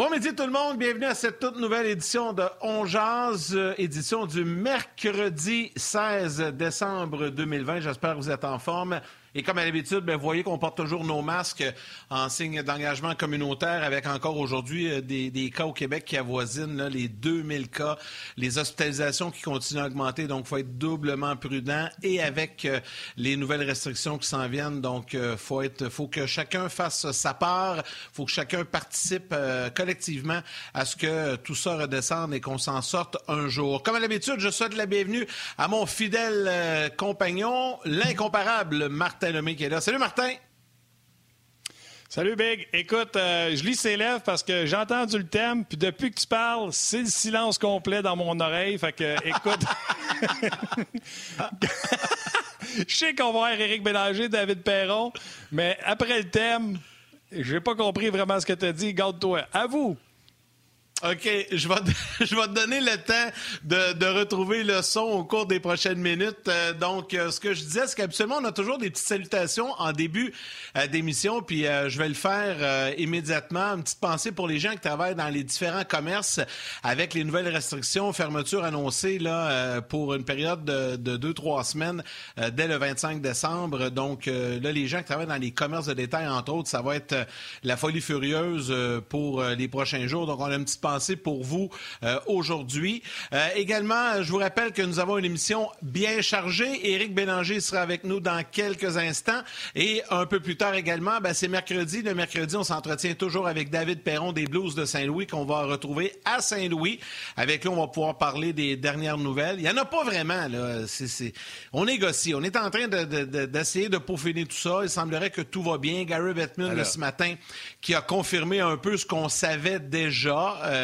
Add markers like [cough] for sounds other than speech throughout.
Bon midi tout le monde, bienvenue à cette toute nouvelle édition de On Jazz, euh, édition du mercredi 16 décembre 2020. J'espère que vous êtes en forme. Et comme à l'habitude, ben, vous voyez qu'on porte toujours nos masques en signe d'engagement communautaire avec encore aujourd'hui euh, des, des, cas au Québec qui avoisinent là, les 2000 cas, les hospitalisations qui continuent à augmenter. Donc, il faut être doublement prudent et avec euh, les nouvelles restrictions qui s'en viennent. Donc, il euh, faut, être, faut que chacun fasse sa part. Faut que chacun participe collectivement à ce que tout ça redescende et qu'on s'en sorte un jour. Comme à l'habitude, je souhaite la bienvenue à mon fidèle compagnon, l'incomparable Martin Martin Lemay qui est là. Salut Martin! Salut Big. Écoute, euh, je lis ses lèvres parce que j'ai entendu le thème, puis depuis que tu parles, c'est le silence complet dans mon oreille. Fait que, [laughs] écoute. je sais qu'on va voir Éric Bélanger, David Perron, mais après le thème, j'ai pas compris vraiment ce que tu as dit. Garde-toi. À vous. OK, je vais, [laughs] je vais te donner le temps de, de, retrouver le son au cours des prochaines minutes. Euh, donc, euh, ce que je disais, c'est qu'habituellement, on a toujours des petites salutations en début euh, d'émission, puis euh, je vais le faire euh, immédiatement. Une petite pensée pour les gens qui travaillent dans les différents commerces avec les nouvelles restrictions, fermetures annoncées là, pour une période de, de deux, trois semaines dès le 25 décembre. Donc, là, les gens qui travaillent dans les commerces de détail, entre autres, ça va être la folie furieuse pour les prochains jours. Donc, on a une petite pensée pour vous euh, aujourd'hui. Euh, également, je vous rappelle que nous avons une émission bien chargée. Éric Bélanger sera avec nous dans quelques instants. Et un peu plus tard également, ben, c'est mercredi. Le mercredi, on s'entretient toujours avec David Perron des Blues de Saint-Louis qu'on va retrouver à Saint-Louis. Avec lui, on va pouvoir parler des dernières nouvelles. Il n'y en a pas vraiment. Là. C est, c est... On négocie. On est en train d'essayer de, de, de, peaufiner tout ça. Il semblerait que tout va bien. Gary Bettman, Alors... ce matin, qui a confirmé un peu ce qu'on savait déjà. Euh,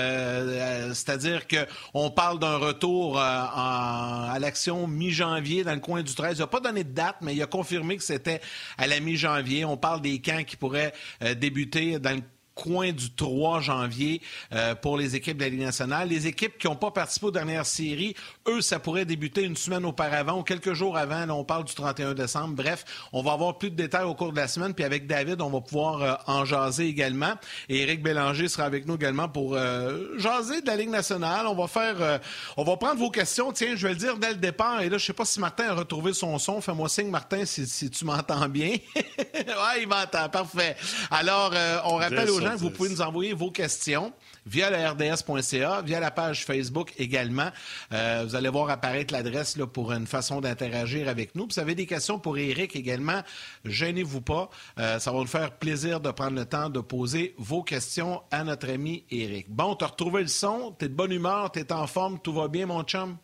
C'est-à-dire qu'on parle d'un retour euh, à l'action mi-janvier dans le coin du 13. Il n'a pas donné de date, mais il a confirmé que c'était à la mi-janvier. On parle des camps qui pourraient euh, débuter dans le coin du 3 janvier euh, pour les équipes de la Ligue nationale. Les équipes qui n'ont pas participé aux dernières séries, eux, ça pourrait débuter une semaine auparavant ou quelques jours avant. Là, on parle du 31 décembre. Bref, on va avoir plus de détails au cours de la semaine. Puis avec David, on va pouvoir euh, en jaser également. Et Éric Bélanger sera avec nous également pour euh, jaser de la Ligue nationale. On va faire, on va prendre vos questions. Tiens, je vais le dire dès le départ. Et là, je sais pas si Martin a retrouvé son son. Fais-moi signe, Martin, si, si tu m'entends bien. [laughs] ouais, il m'entend. Parfait. Alors, on rappelle aux gens vous pouvez nous envoyer vos questions via le rds.ca, via la page Facebook également. Euh, vous allez voir apparaître l'adresse pour une façon d'interagir avec nous. Puis, vous avez des questions pour Eric également, gênez-vous pas. Euh, ça va nous faire plaisir de prendre le temps de poser vos questions à notre ami Eric. Bon, tu as retrouvé le son, tu es de bonne humeur, tu es en forme, tout va bien, mon chum?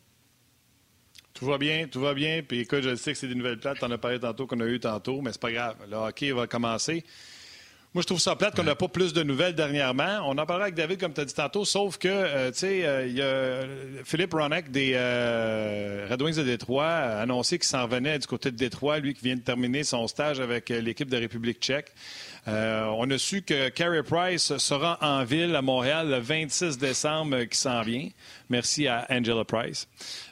Tout va bien, tout va bien. Puis écoute, je sais que c'est des nouvelles plates, tu en as parlé tantôt, qu'on a eu tantôt, mais c'est pas grave. Le hockey va commencer. Moi, je trouve ça plate qu'on n'a pas plus de nouvelles dernièrement. On en parlait avec David, comme tu as dit tantôt, sauf que, euh, tu sais, il euh, y a Philippe Ronek des euh, Red Wings de Détroit a annoncé qu'il s'en venait du côté de Détroit, lui qui vient de terminer son stage avec l'équipe de République tchèque. Euh, on a su que Carey Price sera en ville à Montréal le 26 décembre qui s'en vient. Merci à Angela Price.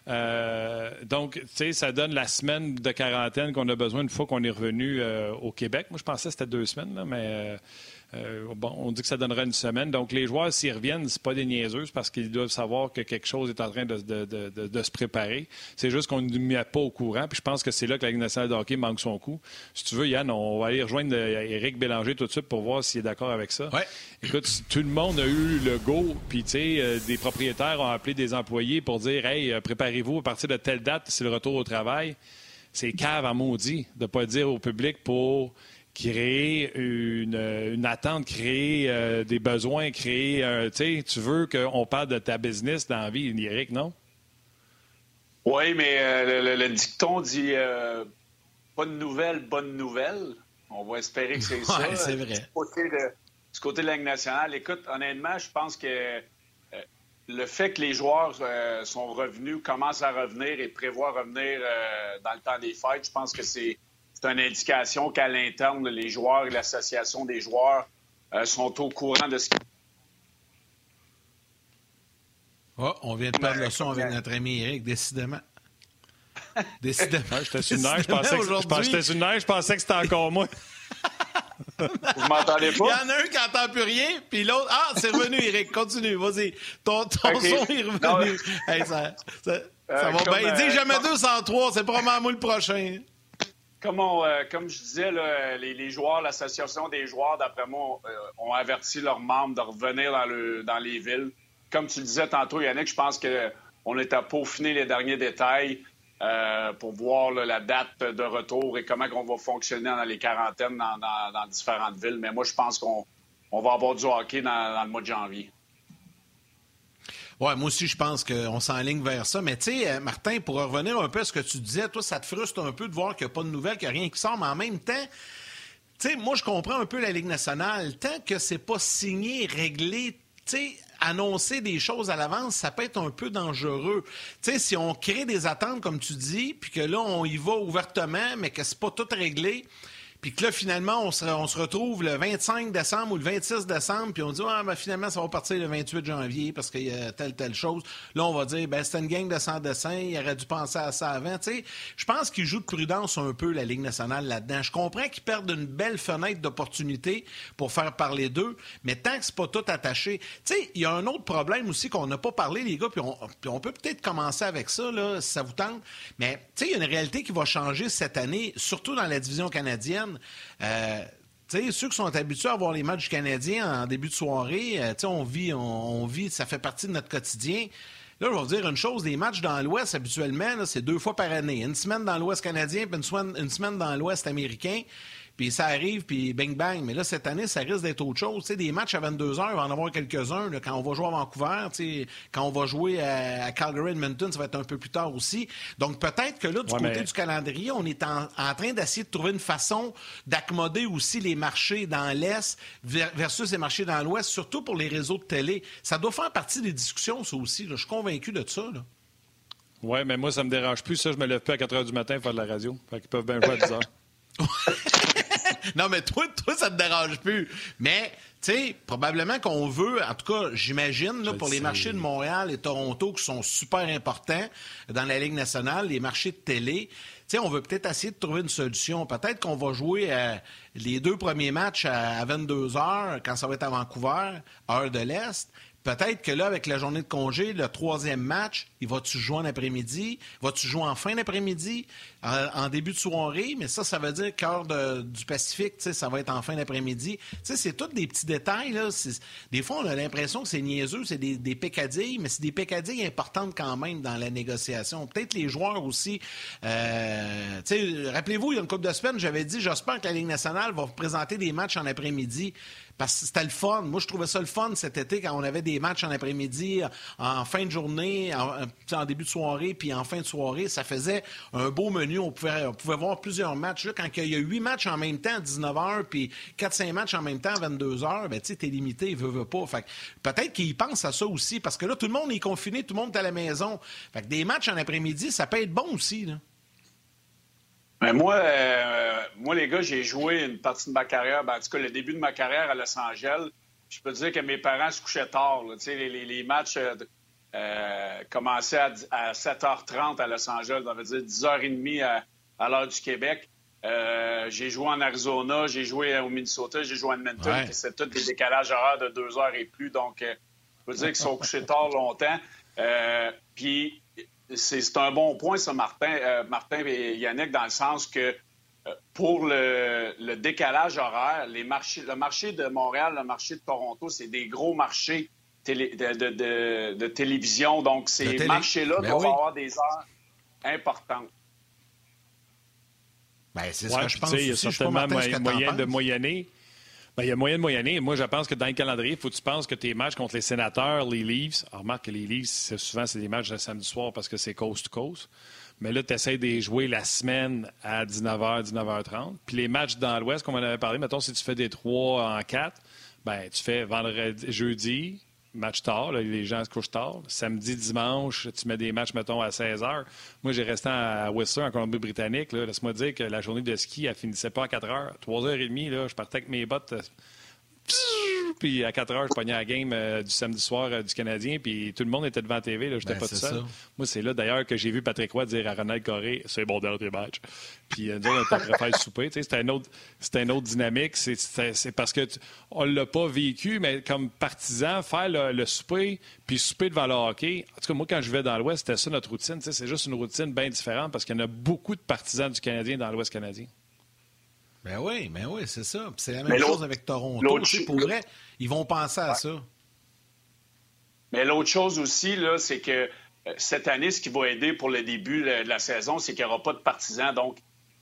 Euh, donc, tu sais, ça donne la semaine de quarantaine qu'on a besoin une fois qu'on est revenu euh, au Québec. Moi, je pensais que c'était deux semaines, là, mais euh, bon, on dit que ça donnerait une semaine. Donc, les joueurs, s'ils reviennent, c'est pas des niaiseuses parce qu'ils doivent savoir que quelque chose est en train de, de, de, de se préparer. C'est juste qu'on ne met pas au courant. Puis je pense que c'est là que la Ligue nationale de hockey manque son coup. Si tu veux, Yann, on va aller rejoindre Éric Bélanger tout de suite pour voir s'il est d'accord avec ça. Ouais. Écoute, tout le monde a eu le go, puis tu sais, euh, des propriétaires ont appelé des employés pour dire, hey, euh, préparez-vous à partir de telle date, c'est le retour au travail. C'est cave à maudit de ne pas dire au public pour créer une, une, attente, créer euh, des besoins, créer. Euh, tu tu veux qu'on parle de ta business dans la vie, Eric, non? Oui, mais euh, le, le, dicton dit euh, pas de nouvelles, bonne nouvelle. On va espérer que c'est [laughs] ça. c'est vrai. Du côté, de, du côté de la Ligue nationale, écoute, honnêtement, je pense que le fait que les joueurs sont revenus, commencent à revenir et prévoient revenir dans le temps des fêtes, je pense que c'est c'est une indication qu'à l'interne, les joueurs et l'association des joueurs euh, sont au courant de ce qui. Oh, on vient de perdre le son avec notre ami Eric, décidément. [laughs] Décidément. Ouais, j'étais sur une neige, je pensais que, je, je pensais que c'était encore moi. [laughs] Vous m'entendez pas? Il y en a un qui n'entend plus rien, puis l'autre. Ah, c'est revenu, Eric. Continue, vas-y. Ton, ton son est revenu. Hey, ça, ça, euh, va bien. Dis jamais deux sans trois, c'est probablement moi le prochain. Comme, euh, comme je disais, les, joueurs, l'association des joueurs, d'après moi, euh, ont averti leurs membres de revenir dans, le, les villes. Comme tu disais tantôt, Yannick, je pense qu'on est à peaufiner les derniers détails. Euh, pour voir la date de retour et comment on va fonctionner dans les quarantaines dans, différentes villes. Mais moi, je pense qu'on va avoir du hockey dans, le mois de janvier. Oui, moi aussi, je pense qu'on s'enligne vers ça. Mais tu sais, euh, Martin, pour revenir un peu à ce que tu disais, toi, ça te frustre un peu de voir qu'il n'y a pas de nouvelles, qu'il n'y a rien qui sort, mais en même temps, tu sais, moi, je comprends un peu la Ligue nationale. Tant que c'est pas signé, réglé, tu sais, annoncer des choses à l'avance, ça peut être un peu dangereux. Tu sais, si on crée des attentes, comme tu dis, puis que là, on y va ouvertement, mais que c'est pas tout réglé, puis que là, finalement, on se, on se, retrouve le 25 décembre ou le 26 décembre, puis on dit, ah, ben, finalement, ça va partir le 28 janvier parce qu'il y a telle, telle chose. Là, on va dire, ben, c'est une gang de sans dessin, il aurait dû penser à ça avant. Tu sais, je pense qu'ils jouent de prudence un peu, la Ligue nationale, là-dedans. Je comprends qu'ils perdent une belle fenêtre d'opportunité pour faire parler d'eux, mais tant que c'est pas tout attaché. Tu sais, il y a un autre problème aussi qu'on n'a pas parlé, les gars, puis on, on peut peut-être commencer avec ça, là, si ça vous tente. Mais, tu sais, il y a une réalité qui va changer cette année, surtout dans la division canadienne. Euh, ceux qui sont habitués à voir les matchs canadiens en début de soirée, euh, on vit, on, vit, ça fait partie de notre quotidien. Là, je vais vous dire une chose, les matchs dans l'Ouest, habituellement, c'est deux fois par année. Une semaine dans l'Ouest canadien, puis une semaine dans l'Ouest américain puis ça arrive, puis bang bang. Mais là, cette année, ça risque d'être autre chose. sais, des matchs à 22 heures, il va en avoir quelques-uns. Quand on va jouer à Vancouver, quand on va jouer à, Calgary, Edmonton, ça va être un peu plus tard aussi. Donc peut-être que là, du côté du calendrier, on est en, train d'essayer de trouver une façon d'accommoder aussi les marchés dans l'Est versus les marchés dans l'Ouest, surtout pour les réseaux de télé. Ça doit faire partie des discussions, ça aussi. Je suis convaincu de ça. Oui, mais moi, ça me dérange plus. Ça, je me lève plus à 4 h du matin pour faire de la radio. Fait qu'ils peuvent bien jouer à 10 heures. [laughs] [laughs] non, mais toi, toi, ça te dérange plus. Mais, tu sais, probablement qu'on veut, en tout cas, j'imagine, pour les marchés de Montréal et Toronto qui sont super importants dans la Ligue nationale, les marchés de télé, tu sais, on veut peut-être essayer de trouver une solution. Peut-être qu'on va jouer euh, les deux premiers matchs à 22 heures quand ça va être à Vancouver, heure de l'Est. Peut-être que là, avec la journée de congé, le troisième match, il va-tu jouer en après-midi? Va-tu jouer en fin d'après-midi? En, début de soirée? Mais ça, ça veut dire qu'heure du Pacifique, ça va être en fin d'après-midi. C'est tous des petits détails. Des fois, on a l'impression que c'est niaiseux, c'est des, des pécadilles, mais c'est des pécadilles importantes quand même dans la négociation. Peut-être les joueurs aussi. Euh, rappelez-vous, il y a une couple de semaines, j'avais dit, j'espère que la Ligue nationale va présenter des matchs en après-midi. Parce que c'était le fun. Moi, je trouvais ça le fun cet été quand on avait des matchs en après-midi, en fin de journée, début de soirée, puis en fin de soirée. Ça faisait un beau menu. On pouvait, on pouvait voir plusieurs matchs. Là, quand il y a huit matchs en même temps à 19h, puis 4-5 matchs en même temps à 22h, ben, tu t'es limité, veut, veut pas. Fait peut-être qu'ils pensent à ça aussi, parce que là, tout le monde est confiné, tout le monde est à la maison. Fait que des matchs en après-midi, ça peut être bon aussi, là. Ben, moi, euh, moi, les gars, j'ai joué une partie de ma carrière, ben, en tout cas, le début de ma carrière à Los Angeles. Je peux dire que mes parents se couchaient tard. Les, les, les, matchs euh, euh, commençaient à, 7h30 à Los Angeles, on va dire 10h30 à, à l'heure du Québec. j'ai joué en Arizona, j'ai joué au Minnesota, j'ai joué à Edmonton, c'est tout des décalages horaires de 2 heures et plus. Donc, je peux dire qu'ils sont couchés tard longtemps. Puis, c'est un bon point, ça, Martin, euh, Martin et Yannick, dans le sens que euh, pour le, décalage horaire, les marchés, le marché de Montréal, le marché de Toronto, c'est des gros marchés de, télévision. Donc, ces marchés-là ben doivent avoir des heures importantes. Ben, c'est ça, je pense. Il y a certainement moyen de moyenner. Ben, il y a moyen de moyenner. Moi, je pense que dans le calendrier, il faut que tu penses que tes matchs contre les sénateurs, les Leafs, alors remarque que les Leafs, souvent, c'est des matchs de samedi soir parce que c'est coast-to-coast. Mais là, tu essaies de les jouer la semaine à 19h, 19h30. Puis les matchs dans l'Ouest, comme on avait parlé, mettons, si tu fais des 3 en 4, ben, tu fais vendredi, jeudi, match tard, les gens se couchent tard. Samedi, dimanche, tu mets des matchs, mettons, à 16 h. Moi, j'ai resté à Whistler, en Colombie-Britannique. Laisse-moi dire que la journée de ski, elle finissait pas à 4 h. 3 h 30, là, je partais avec mes bottes. Puis à 4 heures, je pognais la game euh, du samedi soir euh, du Canadien, puis tout le monde était devant la TV. Je n'étais Ben, pas tout seul. ça. Moi, c'est là d'ailleurs que j'ai vu Patrick Roy dire à Ronald Coré c'est bon dernier match. Puis euh, nous autres, on était faire le souper. C'était une autre, une autre dynamique. C'est- parce que on l'a pas vécu, mais comme partisan, faire le, le souper, puis souper devant le hockey. En tout cas, moi, quand je vais dans l'Ouest, c'était ça notre routine. C'est juste une routine bien différente parce qu'il y en a beaucoup de partisans du Canadien dans l'Ouest canadien. Ben oui, ben oui, c'est ça. Puis c'est la même chose avec Toronto. tu sais, Pour vrai, ils vont penser à ça. Mais l'autre chose aussi, là, c'est que euh, cette année, ce qui va aider pour le début de la saison, c'est qu'il n'y aura pas de partisans. Donc,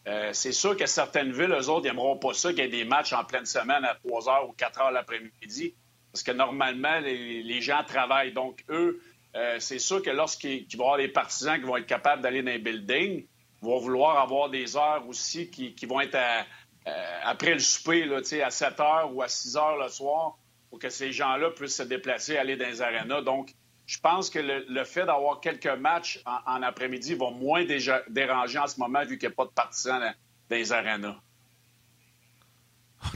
euh, c'est sûr que certaines villes, eux autres, n'aimeront pas ça qu'il y ait des matchs en pleine semaine à 3 h ou 4 h l'après-midi. Parce que normalement, les, les gens travaillent. Donc, eux, euh, c'est sûr que lorsqu'il qu'il va y avoir des partisans qui vont être capables d'aller dans les buildings, vont vouloir avoir des heures aussi qui, qui vont être à- après le souper, là, à 7 h ou à 6 h le soir, pour que ces gens-là puissent se déplacer, aller dans les arénas. Donc, je pense que le, fait d'avoir quelques matchs en, après-midi va moins déranger en ce moment, vu qu'il n'y a pas de partisans dans, dans les arénas.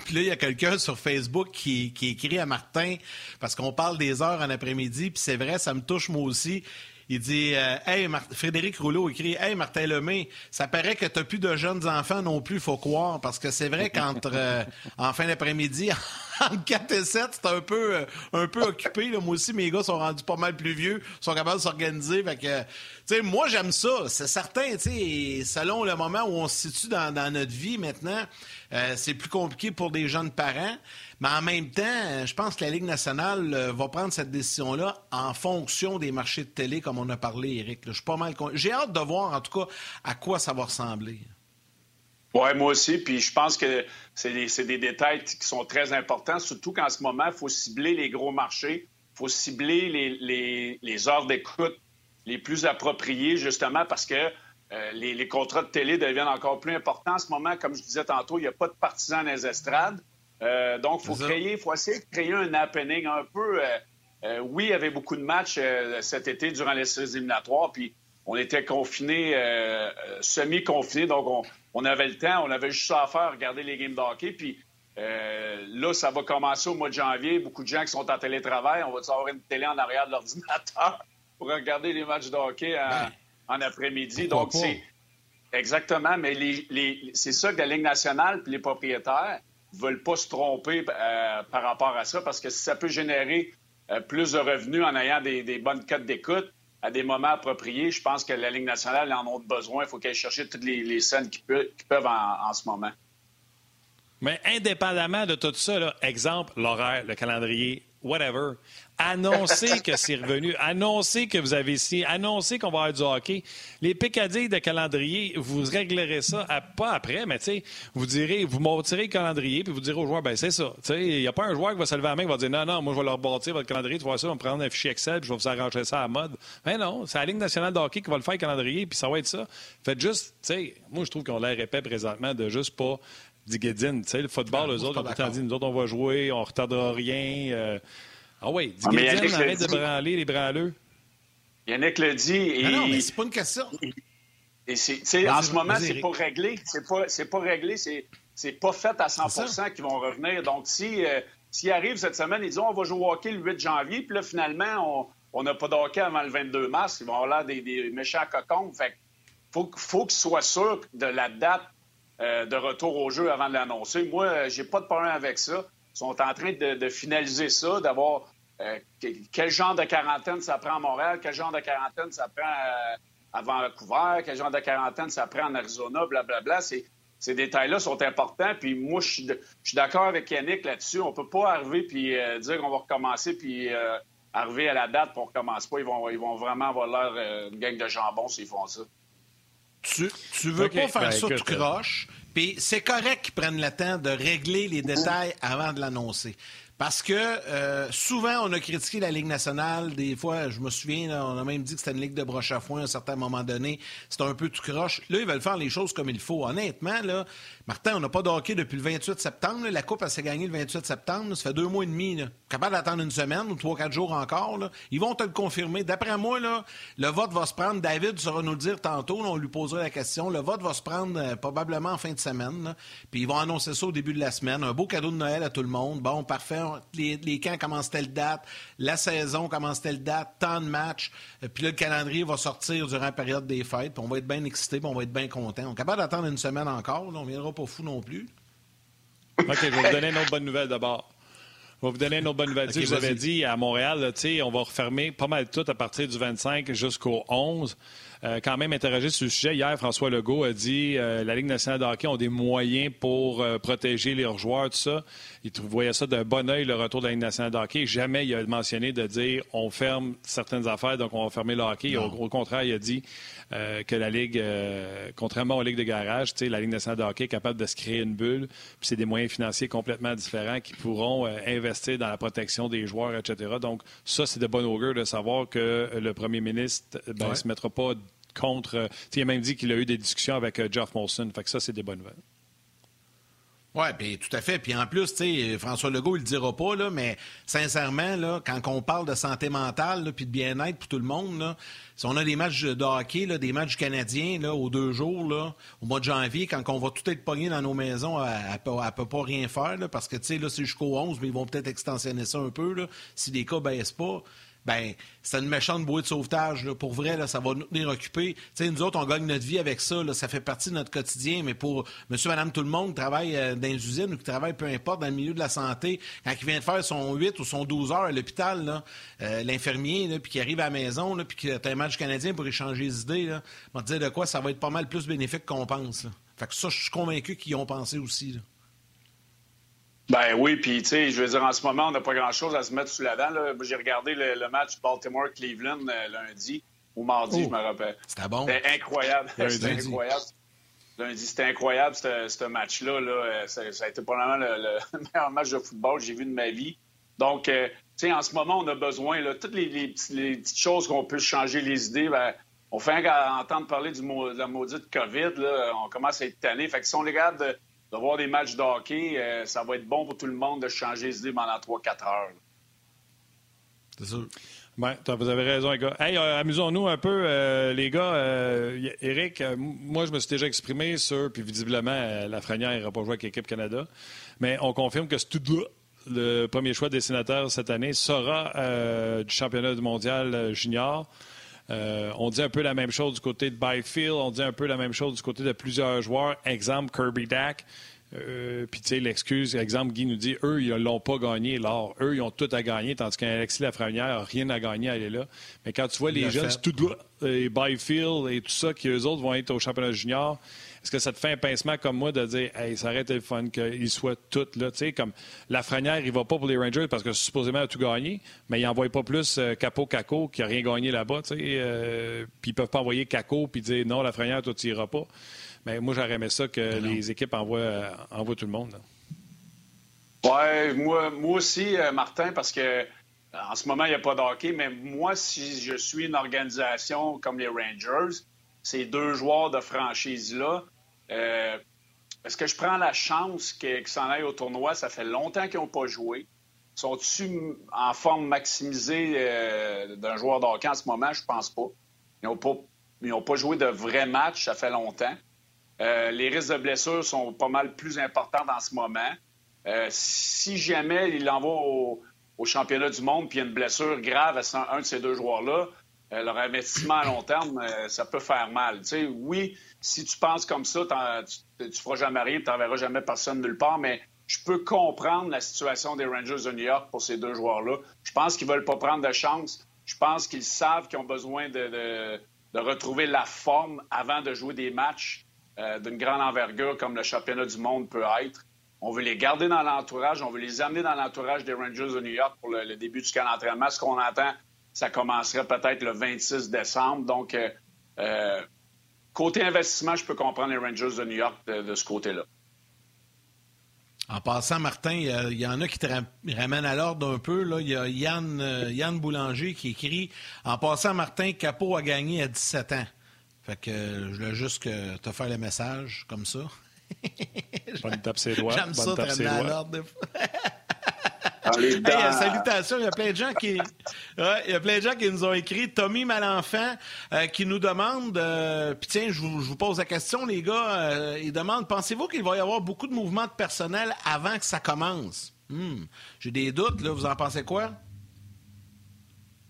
Puis là, il y a quelqu'un sur Facebook qui, qui écrit à Martin, parce qu'on parle des heures en après-midi, puis c'est vrai, ça me touche moi aussi. Il dit euh, Hey, Frédéric Rouleau écrit Hey, Martin Lemay, ça paraît que tu n'as plus de jeunes enfants non plus, faut croire, parce que c'est vrai qu'entre euh, en fin d'après-midi, [laughs] entre 4 et 7, c'est un peu, euh, un peu occupé. là. Moi aussi, mes gars sont rendus pas mal plus vieux, sont capables de s'organiser. Moi, j'aime ça. C'est certain, tu sais, selon le moment où on se situe dans, notre vie maintenant, c'est plus compliqué pour des jeunes parents. Mais en même temps, je pense que la Ligue nationale euh, va prendre cette décision-là en fonction des marchés de télé, comme on a parlé, Eric. Je suis pas mal. J'ai hâte de voir, en tout cas, à quoi ça va ressembler. Oui, moi aussi. Puis je pense que c'est des, détails qui sont très importants, surtout qu'en ce moment, il faut cibler les gros marchés, il faut cibler les heures d'écoute les plus appropriées, justement parce que euh, les, les contrats de télé deviennent encore plus importants en ce moment. Comme je disais tantôt, il n'y a pas de partisans dans les estrades. Euh, donc, il faut créer, faut essayer de créer un happening un peu. euh, euh, oui, il y avait beaucoup de matchs cet été durant les séries éliminatoires, puis on était confinés, semi-confinés, donc on, on avait le temps, on avait juste ça à faire, regarder les games de hockey, puis euh, là, ça va commencer au mois de janvier. Beaucoup de gens qui sont en télétravail, on va avoir une télé en arrière de l'ordinateur [laughs] pour regarder les matchs de hockey en, Ben, en après-midi. Donc, c'est exactement, mais les, les- c'est ça que la Ligue nationale puis les propriétaires veulent pas se tromper euh, par rapport à ça, parce que si ça peut générer euh, plus de revenus en ayant des, bonnes cotes d'écoute à des moments appropriés, je pense que la Ligue nationale en a besoin. Il faut qu'elle cherche toutes les, scènes qui peuvent en, en ce moment. Mais indépendamment de tout ça, là, exemple, l'horaire, le calendrier, whatever, annoncez que c'est revenu, annoncez que vous avez signé, annoncez qu'on va avoir du hockey. Les picadilles de calendrier, vous réglerez ça pas après, mais vous direz, vous monterez le calendrier puis vous direz aux joueurs, ben c'est ça. Il n'y a pas un joueur qui va se lever la main et va dire non, non, moi je vais leur bâtir votre calendrier, tu vois ça, on va prendre un fichier Excel puis je vais vous arranger ça à mode. Mais non, c'est la Ligue nationale de hockey qui va le faire le calendrier puis ça va être ça. Faites juste, tu sais, moi je trouve qu'on l'air épais présentement de juste pas Diguedine, tu sais, le football, Ah, eux autres, temps dit, nous autres, on va jouer, on retardera rien. euh. Ah oui, Ah, Diguedine, Yannick arrête de dit. branler les branleux. Yannick le dit. Et, Non, non, mais c'est pas une question. et c'est- tu sais, Vas-y, en ce moment, c'est pas réglé. C'est pas, c'est pas réglé. C'est, c'est pas fait à 100 C'est ça. qu'ils vont revenir. Donc, si, euh, s'ils arrivent cette semaine, ils disent on va jouer au hockey le 8 janvier, puis là, finalement, on on n'a pas de hockey avant le 22 mars, ils vont avoir l'air des, des méchants cocons. Fait que faut, faut qu'ils soient sûrs de la date euh, de retour au jeu avant de l'annoncer. Moi, euh, j'ai pas de problème avec ça. Ils sont en train de, finaliser ça, d'avoir euh, que- quel genre de quarantaine ça prend à Montréal, quel genre de quarantaine ça prend à Vancouver, quel genre de quarantaine ça prend en Arizona, blablabla. Ces détails-là sont importants. Puis moi, je suis d'accord avec Yannick là-dessus. On peut pas arriver puis dire qu'on va recommencer puis arriver à la date puis on recommence pas. Ils vont, ils vont vraiment avoir l'air une gang de jambon s'ils font ça. Tu, tu veux pas faire ben, ça écoute, tout croche, puis c'est correct qu'ils prennent le temps de régler les détails avant de l'annoncer. Parce que euh, souvent, on a critiqué la Ligue nationale. Des fois, je me souviens, là, on a même dit que c'était une ligue de broche à foin à un certain moment donné. C'était un peu tout croche. Là, ils veulent faire les choses comme il faut. Honnêtement, là, Martin, on n'a pas de depuis le 28 septembre. La Coupe, elle s'est gagnée le 28 septembre. Ça fait deux mois et demi. Là. Capable d'attendre une semaine ou trois, quatre jours encore. Ils vont te le confirmer. D'après moi, le vote va se prendre. David saura nous le dire tantôt. on lui posera la question. Le vote va se prendre euh, probablement en fin de semaine. Puis ils vont annoncer ça au début de la semaine. Un beau cadeau de Noël à tout le monde. Bon, parfait. les, camps commencent telle date, la saison commence telle date, tant de matchs. Euh, puis le calendrier va sortir durant la période des fêtes. Puis on va être bien excité, puis on va être bien content. On est capable d'attendre une semaine encore. Pas fou non plus. OK, je vais vous donner une autre bonne nouvelle d'abord. Je vais vous donner une autre bonne nouvelle. Okay, vous avez dit à Montréal, là, on va refermer pas mal tout à partir du 25 jusqu'au 11. Euh, quand même interrogé sur le sujet. Hier, François Legault a dit euh, la Ligue nationale de hockey ont des moyens pour euh, protéger leurs joueurs, tout ça. Il voyait ça d'un bon oeil, le retour de la Ligue nationale de hockey. Jamais il a mentionné de dire on ferme certaines affaires, donc on va fermer le hockey. Au, au, contraire, il a dit que la Ligue, contrairement aux ligues de garage, la Ligue nationale de hockey est capable de se créer une bulle. Puis c'est des moyens financiers complètement différents qui pourront investir dans la protection des joueurs, etc. Donc ça, c'est de bon augure de savoir que le premier ministre ne ben, se mettra pas contre. Euh, il a même dit qu'il a eu des discussions avec euh, Jeff Molson. Fait que ça, c'est des bonnes nouvelles. Oui, puis tout à fait. Puis en plus, François Legault, il le dira pas, là, mais sincèrement, là, quand on parle de santé mentale puis de bien-être pour tout le monde, si on a des matchs de hockey, là, des matchs canadiens là, aux deux jours, là, au mois de janvier, quand on va tout être pogné dans nos maisons, elle ne peut pas rien faire parce que là, c'est jusqu'au 11, mais ils vont peut-être extensionner ça un peu là, si les cas baissent pas ben c'est une méchante bouée de sauvetage. Pour vrai, ça va nous tenir occupés. nous autres, on gagne notre vie avec ça. Ça fait partie de notre quotidien. Mais pour monsieur, madame, tout le monde qui travaille euh, dans les usines ou qui travaille, peu importe, dans le milieu de la santé, quand il vient de faire son 8 ou son 12 heures à l'hôpital, euh, l'infirmier, puis qui arrive à la maison, puis qui a un match canadien pour échanger les idées, là, va te dire de quoi ça va être pas mal plus bénéfique qu'on pense. Fait que ça, je suis convaincu qu'ils y ont pensé aussi. Ben oui, puis tu sais, je veux dire, en ce moment, on n'a pas grand-chose à se mettre sous la dent. J'ai regardé le, match Baltimore-Cleveland euh, lundi ou mardi, je oh. me rappelle. C'était bon. C'était incroyable. C'était incroyable. Lundi, c'était incroyable, ce match-là. Là. Euh, ça, a été probablement le, [laughs] meilleur match de football que j'ai vu de ma vie. Donc, euh, tu sais, en ce moment, on a besoin, là, toutes les, petites choses qu'on peut changer les idées, ben, on fait entendre parler du de la maudite COVID, là, on commence à être tanné. Fait que si on regarde de voir des matchs de hockey, euh, ça va être bon pour tout le monde de changer les idées pendant 3-4 heures. C'est sûr. Vous avez raison, les gars. Hey, euh, amusons-nous un peu, euh, les gars. Eric, moi, je me suis déjà exprimé sur, puis visiblement, la Frenière n'ira pas jouer avec l'équipe Canada, mais on confirme que Studla, le premier choix des sénateurs cette année, sera du championnat du mondial junior. Euh, on dit un peu la même chose du côté de Byfield, on dit un peu la même chose du côté de plusieurs joueurs. Exemple, Kirby Dack. Euh, puis, tu sais, l'excuse, exemple, Guy nous dit, eux, ils l'ont pas gagné, alors eux, ils ont tout à gagner, tandis qu'Alexis Lafrenière n'a rien à gagner à aller là. Mais quand tu vois les jeunes, tout et Byfield et tout ça, qui eux autres vont être au championnat junior, est-ce que ça te fait un pincement comme moi de dire, hey, ça aurait été le fun qu'ils soient tous là? Tu sais, comme Lafrenière, il va pas pour les Rangers parce que supposément il a tout gagné, mais il n'envoie pas plus euh, Capo Caco qui a rien gagné là-bas, tu sais. Euh, puis ils peuvent pas envoyer Caco puis dire, non, Lafrenière, toi, tu iras pas. Mais moi, j'aurais aimé ça que les équipes envoient, euh, envoient tout le monde. Oui, moi, moi aussi, Martin, parce que en ce moment, il n'y a pas de hockey, mais moi, si je suis une organisation comme les Rangers, ces deux joueurs de franchise-là, euh, est-ce que je prends la chance qu'ils s'en aillent au tournoi? Ça fait longtemps qu'ils n'ont pas joué. Sont-ils en forme maximisée euh, d'un joueur de hockey en ce moment? Je pense pas. Ils n'ont pas, joué de vrais matchs, ça fait longtemps. Euh, les risques de blessures sont pas mal plus importants en ce moment. si jamais il envoie au, au championnat du monde puis il y a une blessure grave à un de ces deux joueurs-là, leur investissement à long terme, euh, ça peut faire mal. oui, si tu penses comme ça, tu ne feras jamais rien, tu n'enverras jamais personne nulle part, mais je peux comprendre la situation des Rangers de New York pour ces deux joueurs-là. Je pense qu'ils ne veulent pas prendre de chance. Je pense qu'ils savent qu'ils ont besoin de, retrouver la forme avant de jouer des matchs euh, d'une grande envergure comme le championnat du monde peut être. On veut les garder dans l'entourage, on veut les amener dans l'entourage des Rangers de New York pour le, début du camp d'entraînement. Ce qu'on entend, ça commencerait peut-être le 26 décembre. Donc, euh, euh, côté investissement, je peux comprendre les Rangers de New York de, ce côté-là. En passant, Martin, il y, en a qui te ramènent à l'ordre un peu. Il y a Yann, euh, Yann Boulanger qui écrit En passant, Martin, Capot a gagné à 17 ans. Fait que je voulais juste que te faire le message comme ça. Bonne tape ses doigts. [laughs] J'aime ça, te ramener à l'ordre. [laughs] Hey, salutations, il y a plein de gens qui, il y a plein de gens qui nous ont écrit. Tommy Malenfant euh, qui nous demande, euh, puis tiens, je vous, pose la question, les gars. Euh, il demande, pensez-vous qu'il va y avoir beaucoup de mouvements de personnel avant que ça commence? Hmm. J'ai des doutes, là. Vous en pensez quoi?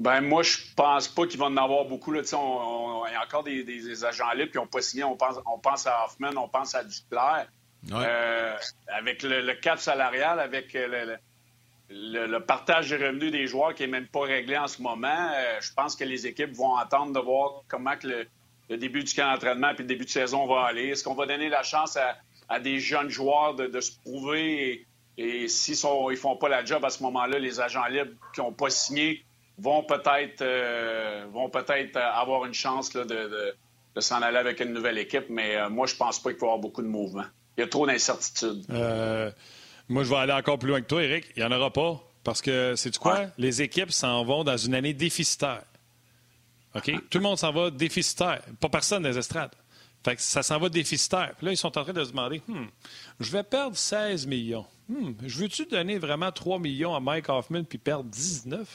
Ben moi, je pense pas qu'il va en avoir beaucoup. Là. il y a encore des, agents libres qui n'ont pas signé. On pense, on pense à Hoffman, on pense à Duclair. Euh, avec le, cap salarial, avec le, partage des revenus des joueurs qui n'est même pas réglé en ce moment, euh, je pense que les équipes vont attendre de voir comment le, début du camp d'entraînement et le début de saison va aller. Est-ce qu'on va donner la chance à, des jeunes joueurs de, se prouver et, s'ils ne font pas la job à ce moment-là, les agents libres qui n'ont pas signé vont peut-être euh, peut-être avoir une chance de, s'en aller avec une nouvelle équipe, mais euh, moi, je pense pas qu'il va y avoir beaucoup de mouvement. Il y a trop d'incertitudes. Moi, je vais aller encore plus loin que toi, Eric. Il n'y en aura pas. Parce que, c'est quoi? Les équipes s'en vont dans une année déficitaire. OK? Tout le monde s'en va déficitaire. Pas personne des estrades. Fait que ça s'en va déficitaire. Puis là, ils sont en train de se demander hmm, je vais perdre 16 millions. Hmm, je veux-tu donner vraiment 3 millions à Mike Hoffman puis perdre 19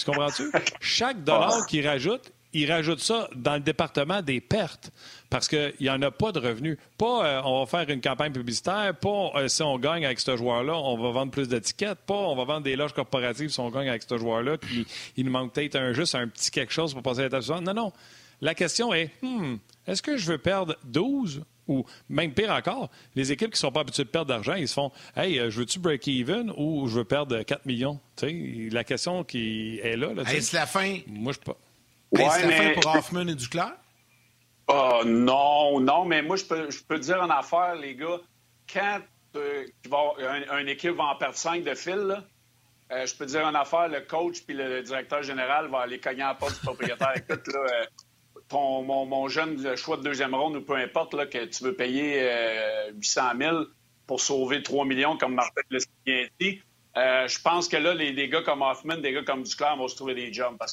tu comprends-tu? [laughs] Chaque dollar qu'il rajoute, il rajoute ça dans le département des pertes parce qu'il n'y en a pas de revenus. Pas euh, on va faire une campagne publicitaire, pas euh, si on gagne avec ce joueur-là, on va vendre plus d'étiquettes, pas on va vendre des loges corporatives si on gagne avec ce joueur-là, puis il nous manque peut-être un, juste un petit quelque chose pour passer l'étape suivante. Non, non. La question est, hmm, est-ce que je veux perdre 12 ou même pire encore, les équipes qui ne sont pas habituées de perdre d'argent, ils se font Hey, euh, je veux-tu break even ou je veux perdre 4 millions? la question qui est là. là Est-ce la fin? Moi, je pas. La fin pour Hoffman et Duclair? Oh, non, non, mais moi, je peux, je peux dire en affaire, les gars, quand euh, un, équipe va en perdre 5 de fil, euh, je peux dire en affaire, le coach puis le directeur général va aller cogner à la porte du propriétaire. [laughs] Écoute, là, mon, jeune choix de deuxième ronde ou peu importe, là, que tu veux payer 800 euh, 000 pour sauver 3 millions, comme Martin l'a bien dit, euh, je pense que là, les, gars comme Hoffman, des gars comme Duclair vont se trouver des jobs parce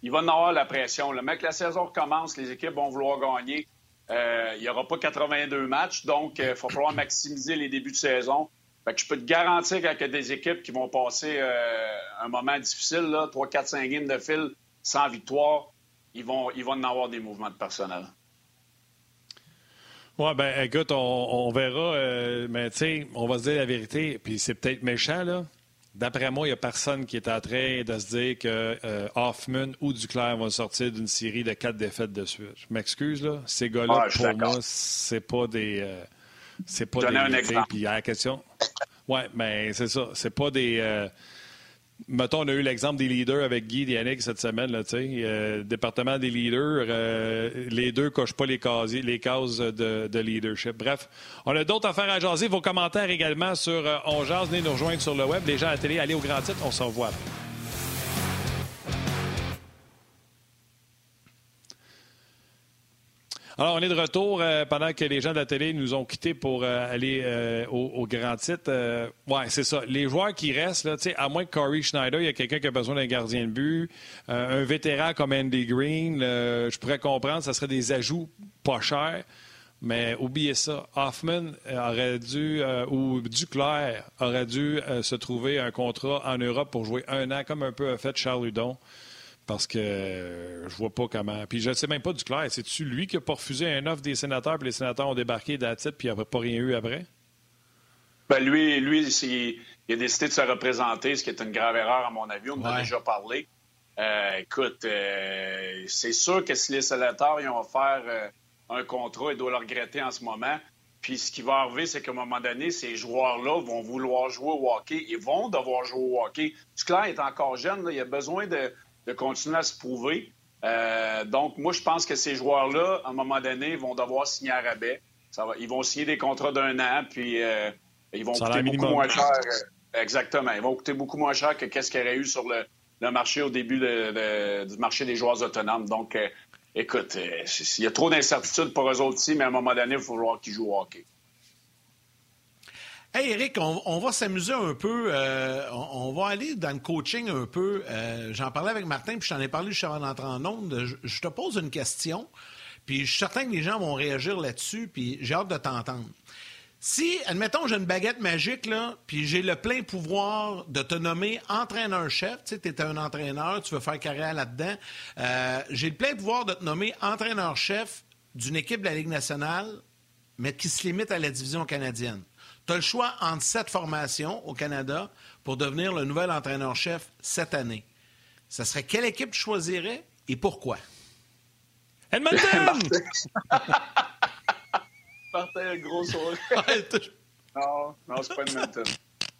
qu'il va en avoir la pression. Le mec, la saison recommence, les équipes vont vouloir gagner. Euh, il n'y aura pas 82 matchs, donc il va falloir maximiser les débuts de saison. Fait que je peux te garantir qu'il y a des équipes qui vont passer un moment difficile, là, 3, 4, 5 games de fil sans victoire ils vont, ils vont en avoir des mouvements de personnel. Oui, ben écoute, on, verra, euh, mais tu sais, on va se dire la vérité, puis c'est peut-être méchant, là. D'après moi, il n'y a personne qui est en train de se dire que euh, Hoffman ou Duclair vont sortir d'une série de quatre défaites de suite. Je m'excuse, là. Ces gars-là, ah, pour moi, c'est pas des. Euh, c'est pas des. Un exemple. Puis il y a la question. Oui, mais c'est ça. C'est pas des mettons, on a eu l'exemple des leaders avec Guy et Yannick cette semaine. Là, euh, département des leaders, euh, les deux ne cochent pas les, casiers, les cases de, leadership. Bref, on a d'autres affaires à jaser. Vos commentaires également sur euh, On Jase. Venez nous rejoindre sur le web. Les gens à la télé, allez au grand titre. On se revoit Alors, on est de retour euh, pendant que les gens de la télé nous ont quittés pour euh, aller euh, au, grand titre. ouais, c'est ça. Les joueurs qui restent, là, à moins que Corey Schneider, il y a quelqu'un qui a besoin d'un gardien de but, un vétéran comme Andy Green, je pourrais comprendre, ça serait des ajouts pas chers. Mais oubliez ça, Hoffman aurait dû, ou Duclair aurait dû se trouver un contrat en Europe pour jouer un an, comme un peu a fait Charles Hudon. Parce que euh, je vois pas comment. Puis je ne sais même pas du clair. C'est-tu lui qui a pas refusé un offre des sénateurs, puis les sénateurs ont débarqué d'attitude, puis il n'y a pas rien eu après? Ben lui, lui il a décidé de se représenter, ce qui est une grave erreur, à mon avis. On en a déjà parlé. Euh, écoute, euh, c'est sûr que si les sénateurs ils ont offert un contrat, ils doivent le regretter en ce moment. Puis ce qui va arriver, c'est qu'à un moment donné, ces joueurs-là vont vouloir jouer au hockey. Ils vont devoir jouer au hockey. Duclair est encore jeune. il a besoin de, de continuer à se prouver. Euh, donc, moi, je pense que ces joueurs-là, à un moment donné, vont devoir signer à rabais. Ça va, ils vont signer des contrats d'un an, puis euh, ils vont coûter beaucoup moins cher. Euh, exactement. Ils vont coûter beaucoup moins cher que qu'est-ce qu'il y aurait eu sur le, marché au début du marché des joueurs autonomes. Donc, écoute, il y a trop d'incertitudes pour eux autres aussi, mais à un moment donné, il faut voir qu'ils jouent au hockey. Hey Eric, on, va s'amuser un peu. Euh, on, va aller dans le coaching un peu. Euh, j'en parlais avec Martin, puis je t'en ai parlé juste avant d'entrer en onde. Je, te pose une question, puis je suis certain que les gens vont réagir là-dessus, puis j'ai hâte de t'entendre. Si, admettons, j'ai une baguette magique, là, puis j'ai le plein pouvoir de te nommer entraîneur-chef, tu sais, tu es un entraîneur, tu veux faire carrière là-dedans, euh, j'ai le plein pouvoir de te nommer entraîneur-chef d'une équipe de la Ligue nationale, mais qui se limite à la division canadienne. Tu as le choix entre sept formations au Canada pour devenir le nouvel entraîneur-chef cette année. Ça serait quelle équipe tu choisirais et pourquoi? Edmonton! [laughs] Martin, [laughs] gros sourire. [laughs] non, non, c'est pas Edmonton.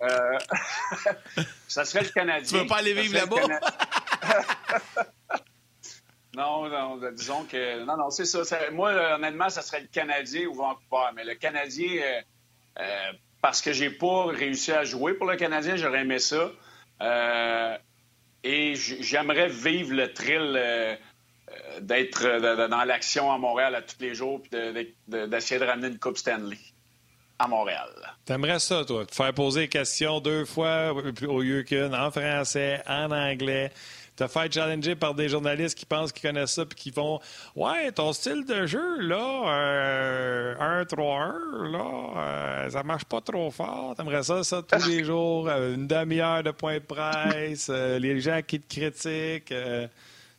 Euh... ça serait le Canadien. Tu veux pas aller vivre là-bas? non, non, disons que. Non, non, c'est ça. Moi, honnêtement, ça serait le Canadien ou Vancouver. Mais le Canadien, euh, euh, parce que j'ai pas réussi à jouer pour le Canadien, j'aurais aimé ça. Euh, et j'aimerais vivre le thrill d'être dans l'action à Montréal à tous les jours puis d'essayer de, ramener une Coupe Stanley à Montréal. T'aimerais ça, toi, te faire poser des questions deux fois au lieu qu'une, en français, en anglais, te faire challenger par des journalistes qui pensent qu'ils connaissent ça puis qui font Ouais, ton style de jeu, là, 1-3-1, là, euh, ça marche pas trop fort. T'aimerais ça, ça, tous les jours, euh, une demi-heure de point de presse, euh, les gens qui te critiquent.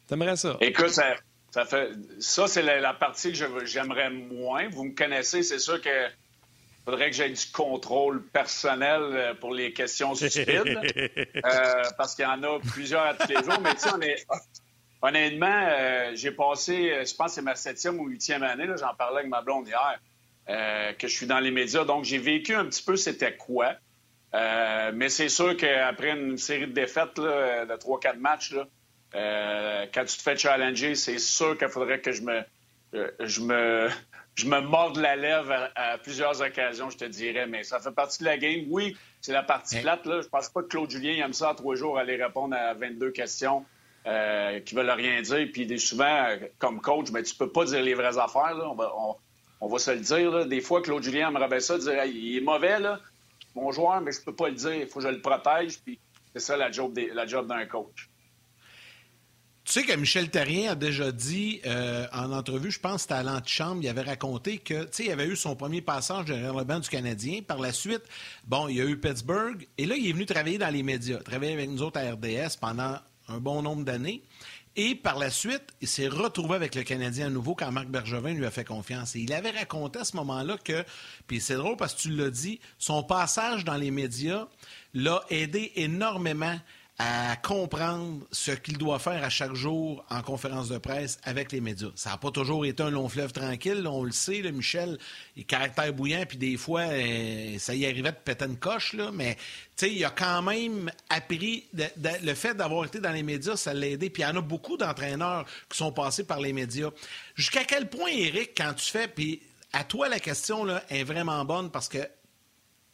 T'aimerais ça? Écoute, ça, ça fait. Ça, c'est la, partie que j'aimerais moins. Vous me connaissez, c'est sûr que faudrait que j'aie du contrôle personnel euh, pour les questions stupides. [laughs] euh, parce qu'il y en a plusieurs à tous les jours. Mais tu sais, honnêtement, euh, j'ai passé, je pense que c'est ma septième ou huitième année, j'en parlais avec ma blonde hier, que je suis dans les médias. Donc, j'ai vécu un petit peu c'était quoi. mais c'est sûr qu'après une série de défaites là, de trois, quatre matchs, là, quand tu te fais challenger, c'est sûr qu'il faudrait que je me, je me, je me mords la lèvre à, plusieurs occasions, je te dirais, mais ça fait partie de la game. Oui, c'est la partie plate. Là. Je pense pas que Claude Julien aime ça en trois jours aller répondre à 22 questions euh, qui veulent rien dire. Puis souvent, comme coach, mais tu peux pas dire les vraies affaires. Là. On, va, se le dire. Des fois, Claude Julien aimerait bien ça, dire il est mauvais, là, mon joueur, mais je peux pas le dire. Il faut que je le protège. Puis c'est ça la job, la job d'un coach. Tu sais que Michel Terrien a déjà dit euh, en entrevue, je pense c'était à l'antichambre, il avait raconté que, tu il avait eu son premier passage de le banc du Canadien. Par la suite, bon, il y a eu Pittsburgh. Et là, il est venu travailler dans les médias, travailler avec nous autres à RDS pendant un bon nombre d'années. Et par la suite, il s'est retrouvé avec le Canadien à nouveau quand Marc Bergevin lui a fait confiance. Et il avait raconté à ce moment-là que, puis c'est drôle parce que tu l'as dit, son passage dans les médias l'a aidé énormément à comprendre ce qu'il doit faire à chaque jour en conférence de presse avec les médias. Ça n'a pas toujours été un long fleuve tranquille, on le sait, Michel, il caractère bouillant, puis des fois, euh, ça y arrivait de péter une coche, là, mais il a quand même appris, le fait d'avoir été dans les médias, ça l'a aidé, puis il y en a beaucoup d'entraîneurs qui sont passés par les médias. Jusqu'à quel point, Eric, quand tu fais, puis à toi, la question là, est vraiment bonne parce que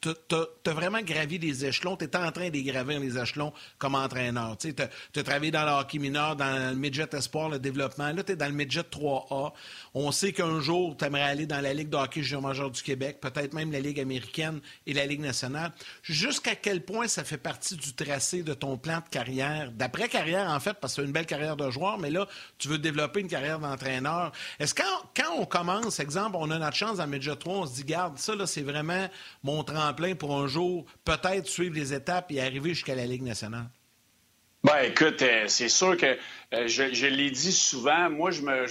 tu as, vraiment gravi des échelons. Tu en train de gravir les échelons comme entraîneur. Tu as, travaillé dans le hockey mineur, dans le midget espoir, le développement. Là, tu es dans le midget 3A. On sait qu'un jour, tu aimerais aller dans la Ligue de hockey junior du Québec, peut-être même la Ligue américaine et la Ligue nationale. Jusqu'à quel point ça fait partie du tracé de ton plan de carrière, d'après-carrière en fait, parce que as une belle carrière de joueur, mais là, tu veux développer une carrière d'entraîneur. Est-ce que quand, on commence, exemple, on a notre chance dans le midget 3, on se dit, garde, ça, là, c'est vraiment mon tremplin pour un jour peut-être suivre les étapes et arriver jusqu'à la Ligue nationale? Ben, écoute, euh, c'est sûr que euh, je, l'ai dit souvent, moi, je me,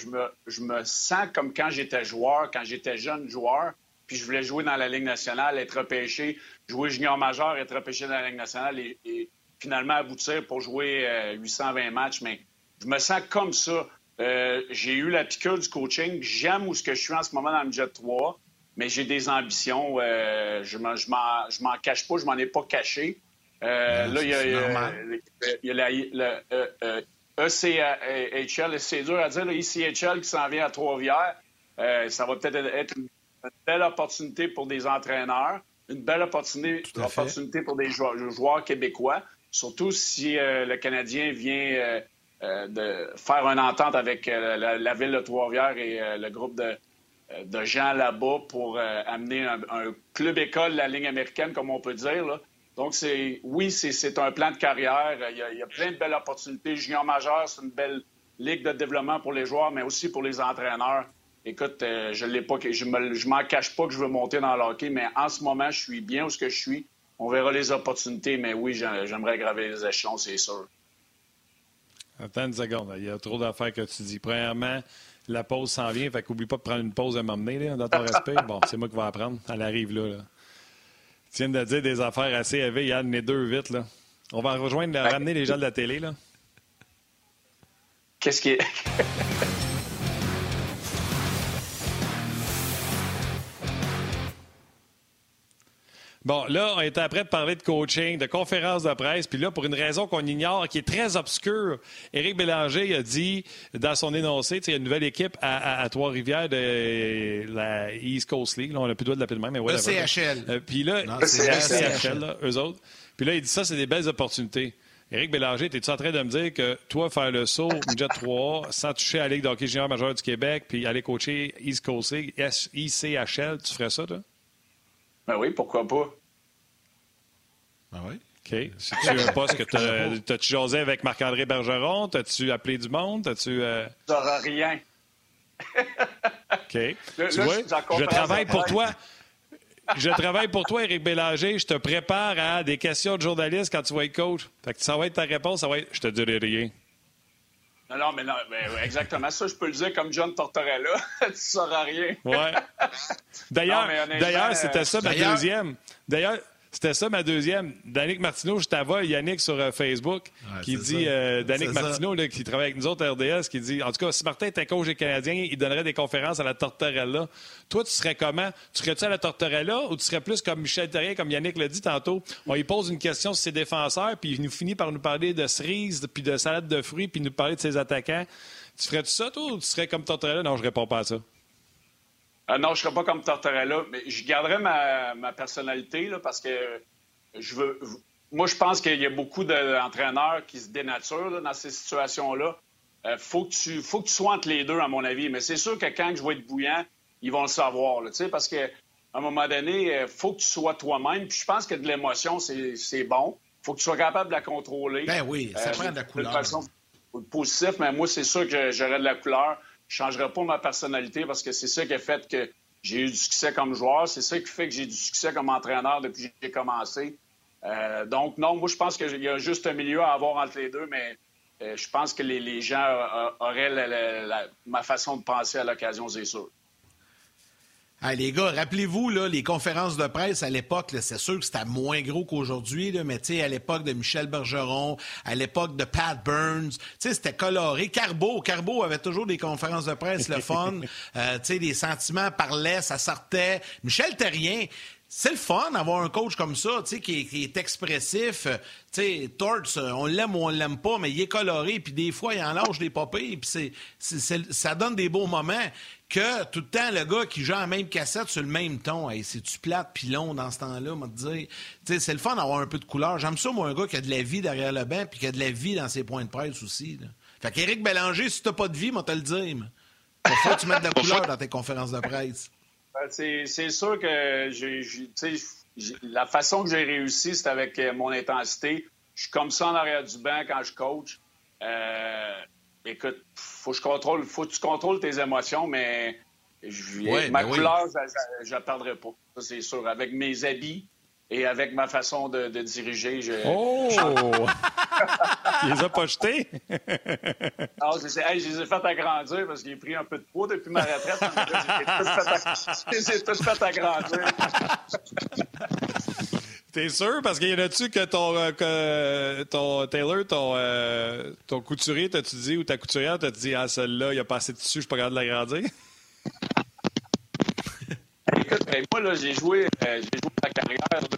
je me, sens comme quand j'étais joueur, quand j'étais jeune joueur, puis je voulais jouer dans la Ligue nationale, être repêché, jouer junior majeur, être repêché dans la Ligue nationale et, finalement aboutir pour jouer 820 euh, matchs. Mais je me sens comme ça. j'ai eu la piqûre du coaching. J'aime où ce que je suis en ce moment dans le Jet 3 mais j'ai des ambitions. Euh, je ne m'en cache pas, je m'en ai pas caché. Euh, là, il y a, y a la, le ECHL, c'est dur à dire, le ECHL qui s'en vient à Trois-Rivières. Euh, ça va peut-être être une, belle opportunité pour des entraîneurs, une belle opportunité, opportunité pour des joueurs, québécois, surtout si le Canadien vient de faire une entente avec la, la, ville de Trois-Rivières et le groupe de, euh, de gens là-bas pour euh, amener un, club école de la ligne américaine, comme on peut dire. Donc, c'est oui, c'est un plan de carrière. Il y, a, plein de belles opportunités. Junior majeur, c'est une belle ligue de développement pour les joueurs, mais aussi pour les entraîneurs. Écoute, euh, je l'ai pas, je m'en cache pas que je veux monter dans le hockey, mais en ce moment, je suis bien où ce que je suis. On verra les opportunités, mais oui, j'aimerais graver les échelons, c'est sûr. Attends une. Il y a trop d'affaires que tu dis. Premièrement, la pause s'en vient, fait qu'oublie pas de prendre une pause à m'emmener, dans ton [laughs] respect. Bon, c'est moi qui vais apprendre. Elle arrive là. Tu viens de dire des affaires assez élevées, Yann, les deux vite, là. On va rejoindre, ramener les gens de la télé, là. Qu'est-ce qui est. [laughs] Bon, là, on était après de parler de coaching, de conférence de presse, puis là, pour une raison qu'on ignore, qui est très obscure, Éric Bélanger a dit dans son énoncé, il y a une nouvelle équipe à, Trois-Rivières de la East Coast League, là, on n'a plus le droit de l'appeler de même, mais voilà. Le CHL. Euh, puis là, c'est le CHL, là, eux autres. Puis là, il dit ça, c'est des belles opportunités. Éric Bélanger, es-tu en train de me dire que toi, faire le saut Midget 3 sans toucher à la Ligue de hockey junior majeur du Québec, puis aller coacher East Coast League, ICHL, tu ferais ça, toi? Ben oui, pourquoi pas? Ben oui. OK. Si tu un poste que t'as-tu jasé avec Marc-André Bergeron? T'as-tu appelé du monde? T'as-tu. Euh... rien. OK. tu vois, je travaille pour toi. Je travaille pour toi, Éric Bélanger. Je te prépare à des questions de journalistes quand tu vas être coach. Fait que ça va être ta réponse, ça va être je te dirai rien. Non, non, mais non, exactement. Ça, je peux le dire comme John Tortorella. [laughs] tu ne sauras rien. ouais. [laughs] D'ailleurs, d'ailleurs, c'était ça ma deuxième. D'ailleurs, c'était ça ma deuxième. Danick Martineau, je t'avoue, Yannick sur euh, Facebook, qui dit, euh, Danick Martineau, qui travaille avec nous autres RDS, qui dit, en tout cas, si Martin était coach des Canadiens, il donnerait des conférences à la Tortorella. Toi, tu serais comment? Tu serais-tu à la Tortorella ou tu serais plus comme Michel Terrien, comme Yannick l'a dit tantôt? On lui pose une question sur ses défenseurs, puis il nous finit par nous parler de cerises, puis de salade de fruits, puis nous parler de ses attaquants. Tu ferais-tu ça, toi, ou tu serais comme Tortorella? Non, je réponds pas à ça. Euh, non, je ne serais pas comme Tortorella, mais je garderais ma, personnalité là, parce que je veux. Moi, je pense qu'il y a beaucoup d'entraîneurs qui se dénaturent dans ces situations-là. Il euh, faut, que tu, faut que tu sois entre les deux, à mon avis. Mais c'est sûr que quand je vais être bouillant, ils vont le savoir. Là, parce qu'à un moment donné, il euh, faut que tu sois toi-même. Puis je pense que de l'émotion, c'est bon. Il faut que tu sois capable de la contrôler. Ben oui, ça prend de la couleur. De façon positive, mais moi, c'est sûr que j'aurais de la couleur. Je ne changerai pas ma personnalité parce que c'est ça qui a fait que j'ai eu du succès comme joueur. C'est ça qui fait que j'ai du succès comme entraîneur depuis que j'ai commencé. Euh, donc, non, moi, je pense qu'il y a juste un milieu à avoir entre les deux, mais euh, je pense que les, gens auraient ma façon de penser à l'occasion, c'est sûr les gars, rappelez-vous là, les conférences de presse à l'époque, c'est sûr que c'était moins gros qu'aujourd'hui, mais à l'époque de Michel Bergeron, à l'époque de Pat Burns, c'était coloré. Carbo, Carbo avait toujours des conférences de presse, le fun. [laughs] euh, les sentiments parlaient, ça sortait. Michel Terrien, c'est le fun d'avoir un coach comme ça, tu sais, qui, est expressif. Tu sais, Torts, on l'aime ou on l'aime pas, mais il est coloré, puis des fois, il en lâche des popées, puis c'est, ça donne des beaux moments que tout le temps, le gars qui joue la même cassette sur le même ton, hey, c'est-tu plate puis long dans ce temps-là, te dire. c'est le fun d'avoir un peu de couleur. J'aime ça, moi, un gars qui a de la vie derrière le banc puis qui a de la vie dans ses points de presse aussi. Là. Fait qu'Éric Bélanger, si t'as pas de vie, moi, te le dire. Faut que tu mettes de la couleur dans tes conférences de presse. Ben, c'est sûr que la façon que j'ai réussi, c'est avec euh, mon intensité. Je suis comme ça en arrière du banc quand je coach. Euh, écoute, faut que je contrôle, faut que tu contrôles tes émotions, mais je, ma ben couleur, je ne perdrai pas. C'est sûr. Avec mes habits et avec ma façon de, diriger, je. Oh! [laughs] Il les a pas jetés? [laughs] non, je, hey, je les ai fait agrandir parce qu'il a pris un peu de poids depuis ma retraite. Je les ai tous fait agrandir. [laughs] T'es sûr? Parce qu'il y en a-tu que ton, euh, ton Taylor, ton, euh, ton couturier, t'as-tu dit, ou ta couturière, t'as dit, ah, celle-là, il a passé dessus, je suis pas capable de l'agrandir? [laughs] Écoute, ben, moi, là, j'ai joué, euh, j'ai joué ma carrière de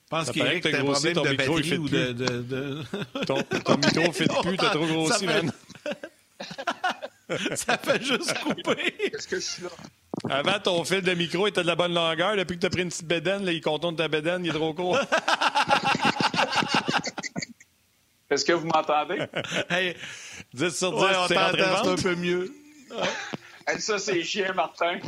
je pense qu'Éric, t'as un problème de batterie ou de... de, de... [laughs] Ton, ton micro ne [laughs] fait plus, t'as trop grossi, man. ça fait juste couper. Est-ce que je suis là? Avant, ton fil de micro était de la bonne longueur. Depuis que tu as pris une petite bédaine, là, il contourne ta bédaine, il est trop court. [laughs] Est-ce que vous m'entendez? [laughs] Hey, 10 sur 10, ouais, c'est un peu mieux. [laughs] ça, c'est chien, Martin.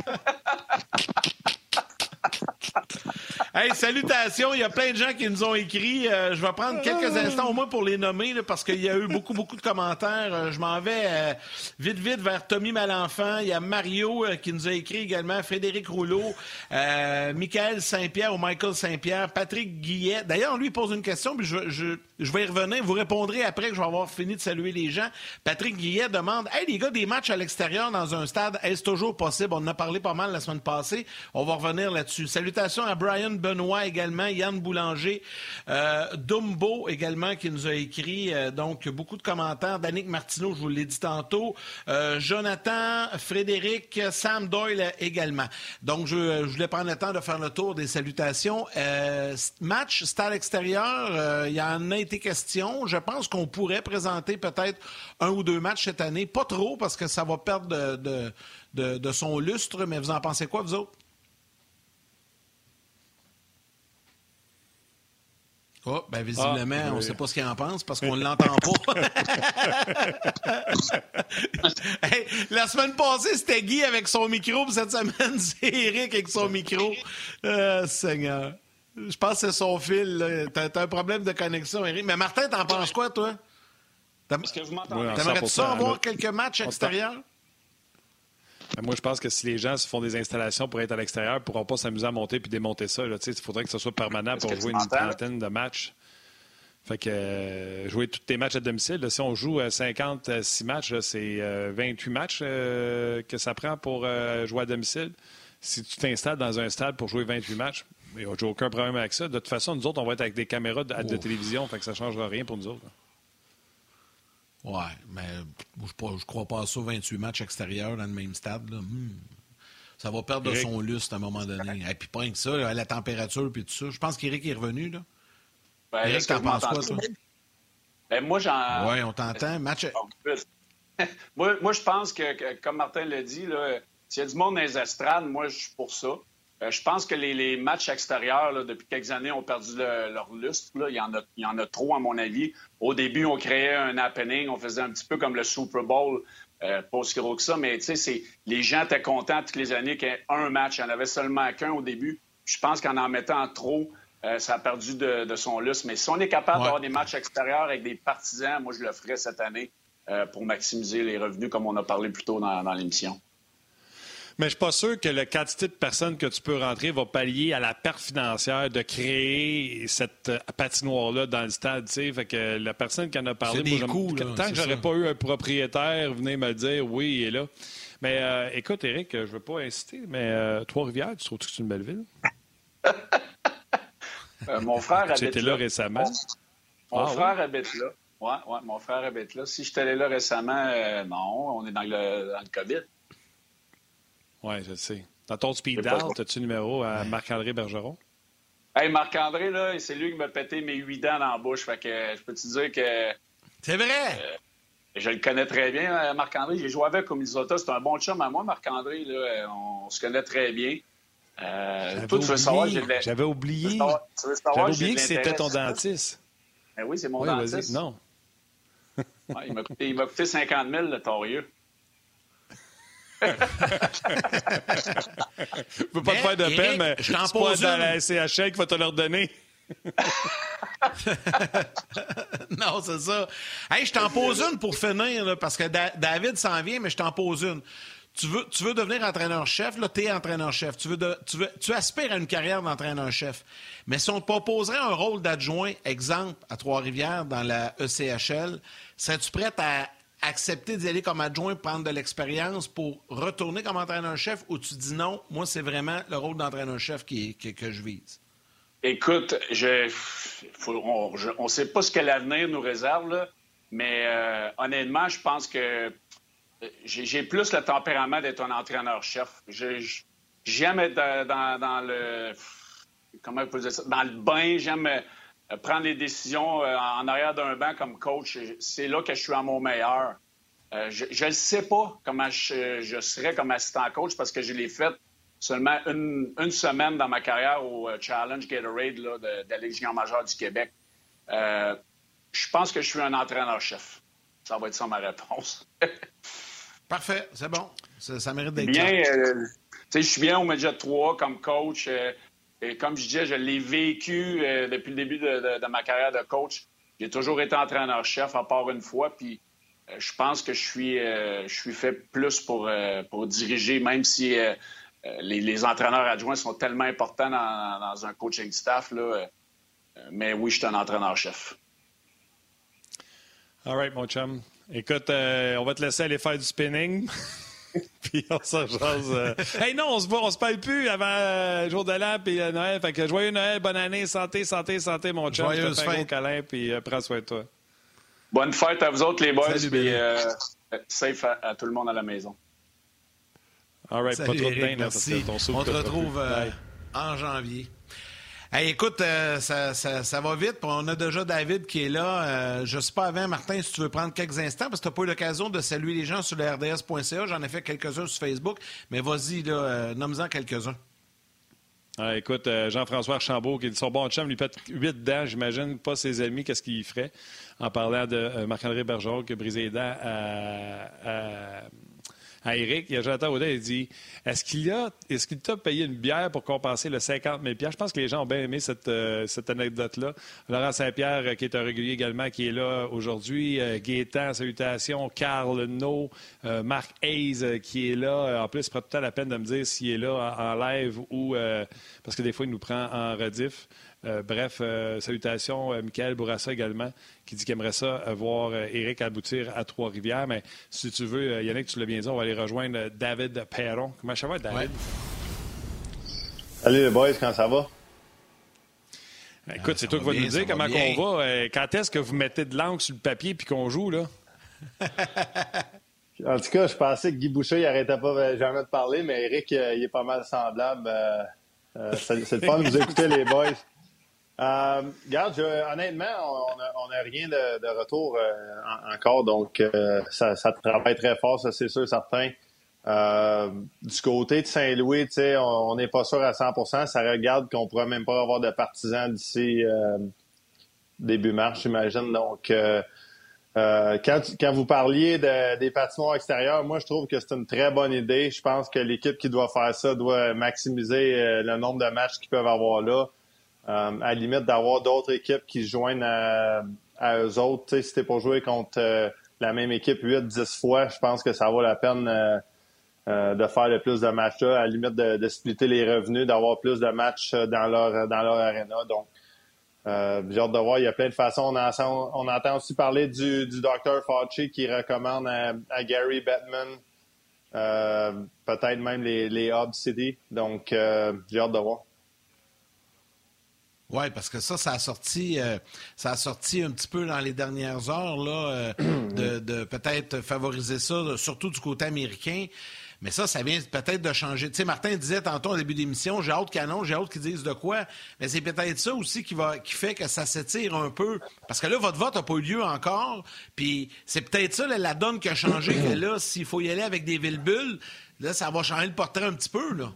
Hey, salutations. Il y a plein de gens qui nous ont écrit. Euh, je vais prendre quelques instants au moins pour les nommer parce qu'il y a eu beaucoup, beaucoup de commentaires. Euh, je m'en vais euh, vite, vite vers Tommy Malenfant. Il y a Mario qui nous a écrit également, Frédéric Rouleau, Michael Saint-Pierre ou Michael Saint-Pierre, Patrick Guillet. D'ailleurs, on lui pose une question, puis je, vais y revenir. Vous répondrez après que je vais avoir fini de saluer les gens. Patrick Guillet demande Hey, les gars, des matchs à l'extérieur dans un stade, est-ce toujours possible? On en a parlé pas mal la semaine passée. On va revenir là-dessus. Salutations à Brian Benoît également, Yann Boulanger, euh, Dumbo également qui nous a écrit. Euh, donc, beaucoup de commentaires. Danick Martineau, je vous l'ai dit tantôt. Euh, Jonathan, Frédéric, Sam Doyle également. Donc, je, voulais prendre le temps de faire le tour des salutations. Match, stade extérieur, il y en a été question. Je pense qu'on pourrait présenter peut-être un ou deux matchs cette année. Pas trop, parce que ça va perdre de son lustre, mais vous en pensez quoi, vous autres? Oh, ben visiblement, ah, on ne sait pas ce qu'il en pense parce qu'on ne l'entend pas. [laughs] hey, la semaine passée, c'était Guy avec son micro, puis cette semaine, [laughs] c'est Eric avec son micro. Euh, Seigneur. Je pense que c'est son fil. T'as as un problème de connexion, Eric. Mais Martin, t'en penses quoi, toi? Est-ce que vous m'entendez? T'aimerais-tu ça avoir quelques matchs extérieurs? Ben, moi, je pense que si les gens se font des installations pour être à l'extérieur, ils ne pourront pas s'amuser à monter puis démonter ça. Il faudrait que ce soit permanent pour jouer une trentaine de matchs. Fait que euh, jouer tous tes matchs à domicile, si on joue 56 matchs, c'est 28 euh, matchs euh, que ça prend pour jouer à domicile. Si tu t'installes dans un stade pour jouer 28 matchs, il n'y a aucun problème avec ça. De toute façon, nous autres, on va être avec des caméras de, de télévision, fait que ça ne changera rien pour nous autres. Ouais, mais je ne crois pas à ça, 28 matchs extérieurs dans le même stade. Hmm. Ça va perdre de son lustre à un moment donné. Et puis pas que ça, la température puis tout ça. Je pense qu'Éric est revenu. Là. Ben, Éric, t'en penses quoi, toi? Ben, moi, j'en... Oui, on t'entend. Match... [laughs] moi, moi, je pense que, comme Martin l'a dit, s'il y a du monde dans les estrades, moi, je suis pour ça. Euh, je pense que les, matchs extérieurs, depuis quelques années, ont perdu leur lustre. Il, y en a, il y en a trop, à mon avis. Au début, on créait un happening, on faisait un petit peu comme le Super Bowl, euh, pas aussi gros que ça, mais les gens étaient contents toutes les années qu'il y ait un match. Il n'y en avait seulement qu'un au début. Je pense qu'en en mettant trop, euh, ça a perdu de, son lustre. Mais si on est capable d'avoir des matchs extérieurs avec des partisans, moi, je le ferai cette année pour maximiser les revenus, comme on a parlé plus tôt dans l'émission. Mais je suis pas sûr que le quantité de personnes que tu peux rentrer va pallier à la perte financière de créer cette euh, patinoire-là dans le stade. Fait que la personne qui en a parlé, moi, tant que j'aurais pas eu un propriétaire, venez me dire, oui, il est là. Mais euh, écoute, Eric, je ne veux pas inciter, mais euh, Trois-Rivières, tu trouves que c'est une belle ville? [laughs] mon frère habite là. Tu étais là récemment? Mon, ah frère habite là. Oui, ouais, mon frère habite là. Si je allé là récemment, non, on est dans le, dans le COVID. Oui, je sais. Dans ton speed dial, as-tu le numéro à Marc-André Bergeron? Hey, Marc-André, là, c'est lui qui m'a pété mes huit dents dans la bouche. Fait que je peux te dire que. C'est vrai! Euh, je le connais très bien, euh, Marc-André. J'ai joué avec au Minnesota. C'est un bon chum à moi, Marc-André. On se connaît très bien. Euh, toi, tu veux savoir, J'avais oublié. J'avais oublié que c'était ton dentiste. Ben oui, c'est mon dentiste. Non. il m'a coûté, coûté, 50 000, le torieux. Je veux pas te faire de peine, mais je t'en pose dans la SCHL qui va te leur donner. [laughs] non, c'est ça. Hey, je t'en pose une pour finir, parce que David s'en vient, mais je t'en pose une. Tu veux, tu veux devenir entraîneur-chef, là, t'es entraîneur-chef. Tu, veux tu, veux, tu aspires à une carrière d'entraîneur-chef. Mais si on te proposerait un rôle d'adjoint, exemple, à Trois-Rivières, dans la ECHL, serais-tu prête à accepter d'y aller comme adjoint, prendre de l'expérience pour retourner comme entraîneur-chef ou tu dis non, moi, c'est vraiment le rôle d'entraîneur-chef qui, que je vise? Écoute, je, on ne sait pas ce que l'avenir nous réserve, mais euh, honnêtement, je pense que j'ai plus le tempérament d'être un entraîneur-chef. J'aime être dans, le. Comment on dire ça? Dans le bain, j'aime euh, prendre des décisions euh, en arrière d'un banc comme coach, c'est là que je suis à mon meilleur. Euh, je ne sais pas comment je, serais comme assistant coach parce que je l'ai fait seulement une, semaine dans ma carrière au Challenge Gatorade là, de, de la Légion majeure du Québec. je pense que je suis un entraîneur-chef. Ça va être ça ma réponse. [laughs] Parfait, c'est bon. Ça, mérite d'être bien. je suis bien au Média 3 comme coach. Et comme je disais, je l'ai vécu depuis le début de, ma carrière de coach. J'ai toujours été entraîneur-chef, à part une fois, puis je pense que je suis, je suis fait plus pour, pour diriger, même si les, entraîneurs adjoints sont tellement importants dans, un coaching staff. Là, mais oui, je suis un entraîneur-chef. All right, mon chum. Écoute, euh, on va te laisser aller faire du spinning. [laughs] [laughs] puis on s'en jase. Euh. Hey, non, on se voit, on se parle plus avant le euh, jour de l'an puis Noël. Fait que joyeux Noël, bonne année, santé, santé, santé, mon chum. Je te fais un câlin puis prends soin de toi. Bonne fête à vous autres, les boys. Salut, safe à, tout le monde à la maison. All right, pas trop de bain, merci. on te retrouve en janvier écoute, euh, ça, ça, va vite. On a déjà David qui est là. Euh, je ne sais pas avant, Martin, si tu veux prendre quelques instants, parce que tu n'as pas eu l'occasion de saluer les gens sur le RDS.ca. J'en ai fait quelques-uns sur Facebook. Mais vas-y, là, euh, nomme-en quelques-uns. Ah, écoute, Jean-François Archambault, qui dit son bon chum, lui pète huit dents, j'imagine, pas ses amis, qu'est-ce qu'il ferait en parlant de Marc-André Bergeron qui a brisé les dents à à Eric. Il y a Jonathan Audet, il dit Est-ce qu'il a est-ce qu'il t'a payé une bière pour compenser le 50 000 Je pense que les gens ont bien aimé cette, euh, cette anecdote-là. Laurent Saint-Pierre, euh, qui est un régulier également, qui est là aujourd'hui. Euh, salutations. Carl No, Marc Hayes, qui est là. En plus, il prend tout à la peine de me dire s'il est là en, live ou. parce que des fois, il nous prend en rediff. Euh, bref, euh, salutations, euh, Michael Bourassa également, qui dit qu'il aimerait ça voir Eric aboutir à Trois-Rivières. Mais si tu veux, Yannick, tu l'as bien dit, on va aller rejoindre David Perron. Comment ça va, David? Salut les boys, comment ça va? Écoute, c'est toi qui vas nous dire comment on va. quand est-ce que vous mettez de l'encre sur le papier puis qu'on joue, là? [laughs] en tout cas, je pensais que Guy Boucher, il n'arrêtait pas jamais de parler, mais Eric, il est pas mal semblable. c'est le fun de vous écouter, les boys. Euh, regarde, honnêtement, on n'a rien de, retour euh, encore, donc euh, ça, travaille très fort, ça c'est sûr, certain. Euh, du côté de Saint-Louis, on n'est pas sûr à 100% Ça regarde qu'on pourrait même pas avoir de partisans d'ici début mars, j'imagine. Donc, quand, quand, vous parliez des patinoires extérieurs, moi, je trouve que c'est une très bonne idée. Je pense que l'équipe qui doit faire ça doit maximiser le nombre de matchs qu'ils peuvent avoir là. Euh, à la limite d'avoir d'autres équipes qui se joignent à, eux autres. si t'es pour jouer contre euh, la même équipe 8-10 fois, je pense que ça vaut la peine euh, de faire le plus de matchs là, à la limite de, splitter les revenus, d'avoir plus de matchs dans leur dans leur arena. Donc, j'ai hâte de voir. Il y a plein de façons. On, on entend aussi parler du, du Dr. Fauci qui recommande à, Gary Bettman peut-être même les, les Hub City. Donc, j'ai hâte de voir. Oui, parce que ça, ça a sorti, euh, ça a sorti un petit peu dans les dernières heures là, euh, [clears throat] de, peut-être favoriser ça, surtout du côté américain. Mais ça, ça vient peut-être de changer. Tu sais, Martin disait tantôt au début d'émission, j'ai hâte canon, j'ai hâte qu'ils disent de quoi. Mais c'est peut-être ça aussi qui va, qui fait que ça s'étire un peu. Parce que là, votre vote n'a pas eu lieu encore. Puis c'est peut-être ça la donne qui a changé. [clears throat] que là, s'il faut y aller avec des villes-bulles, là, ça va changer le portrait un petit peu, là.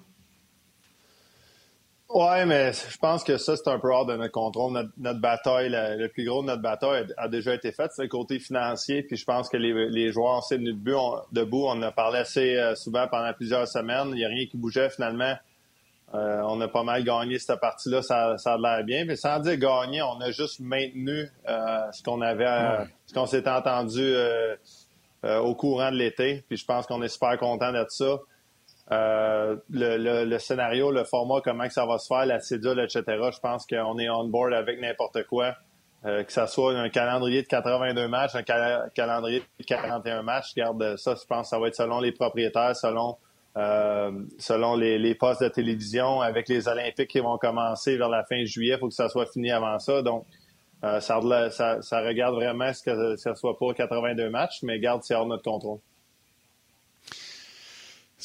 Oui, mais je pense que ça, c'est un peu hors de notre contrôle. Notre, bataille, le plus gros de notre bataille a, déjà été fait. C'est le côté financier. Puis je pense que les, joueurs ont s'est debout. On, debout. On en a parlé assez euh, souvent pendant plusieurs semaines. Il n'y a rien qui bougeait finalement. Euh, on a pas mal gagné cette partie-là. Ça, ça a l'air bien. Mais sans dire gagner, on a juste maintenu euh, ce qu'on avait, ce qu'on s'était entendu au courant de l'été. Puis je pense qu'on est super content de ça. Euh, le, scénario, le format, comment que ça va se faire, la cédule, etc. Je pense qu'on est on board avec n'importe quoi. Euh, que ça soit un calendrier de 82 matchs, un calendrier de 41 matchs. Regarde, ça, je pense que ça va être selon les propriétaires, selon euh, selon les, postes de télévision, avec les Olympiques qui vont commencer vers la fin juillet, il faut que ça soit fini avant ça. Donc, ça, ça, regarde vraiment ce que ça soit pas 82 matchs, mais garde, c'est hors de notre contrôle.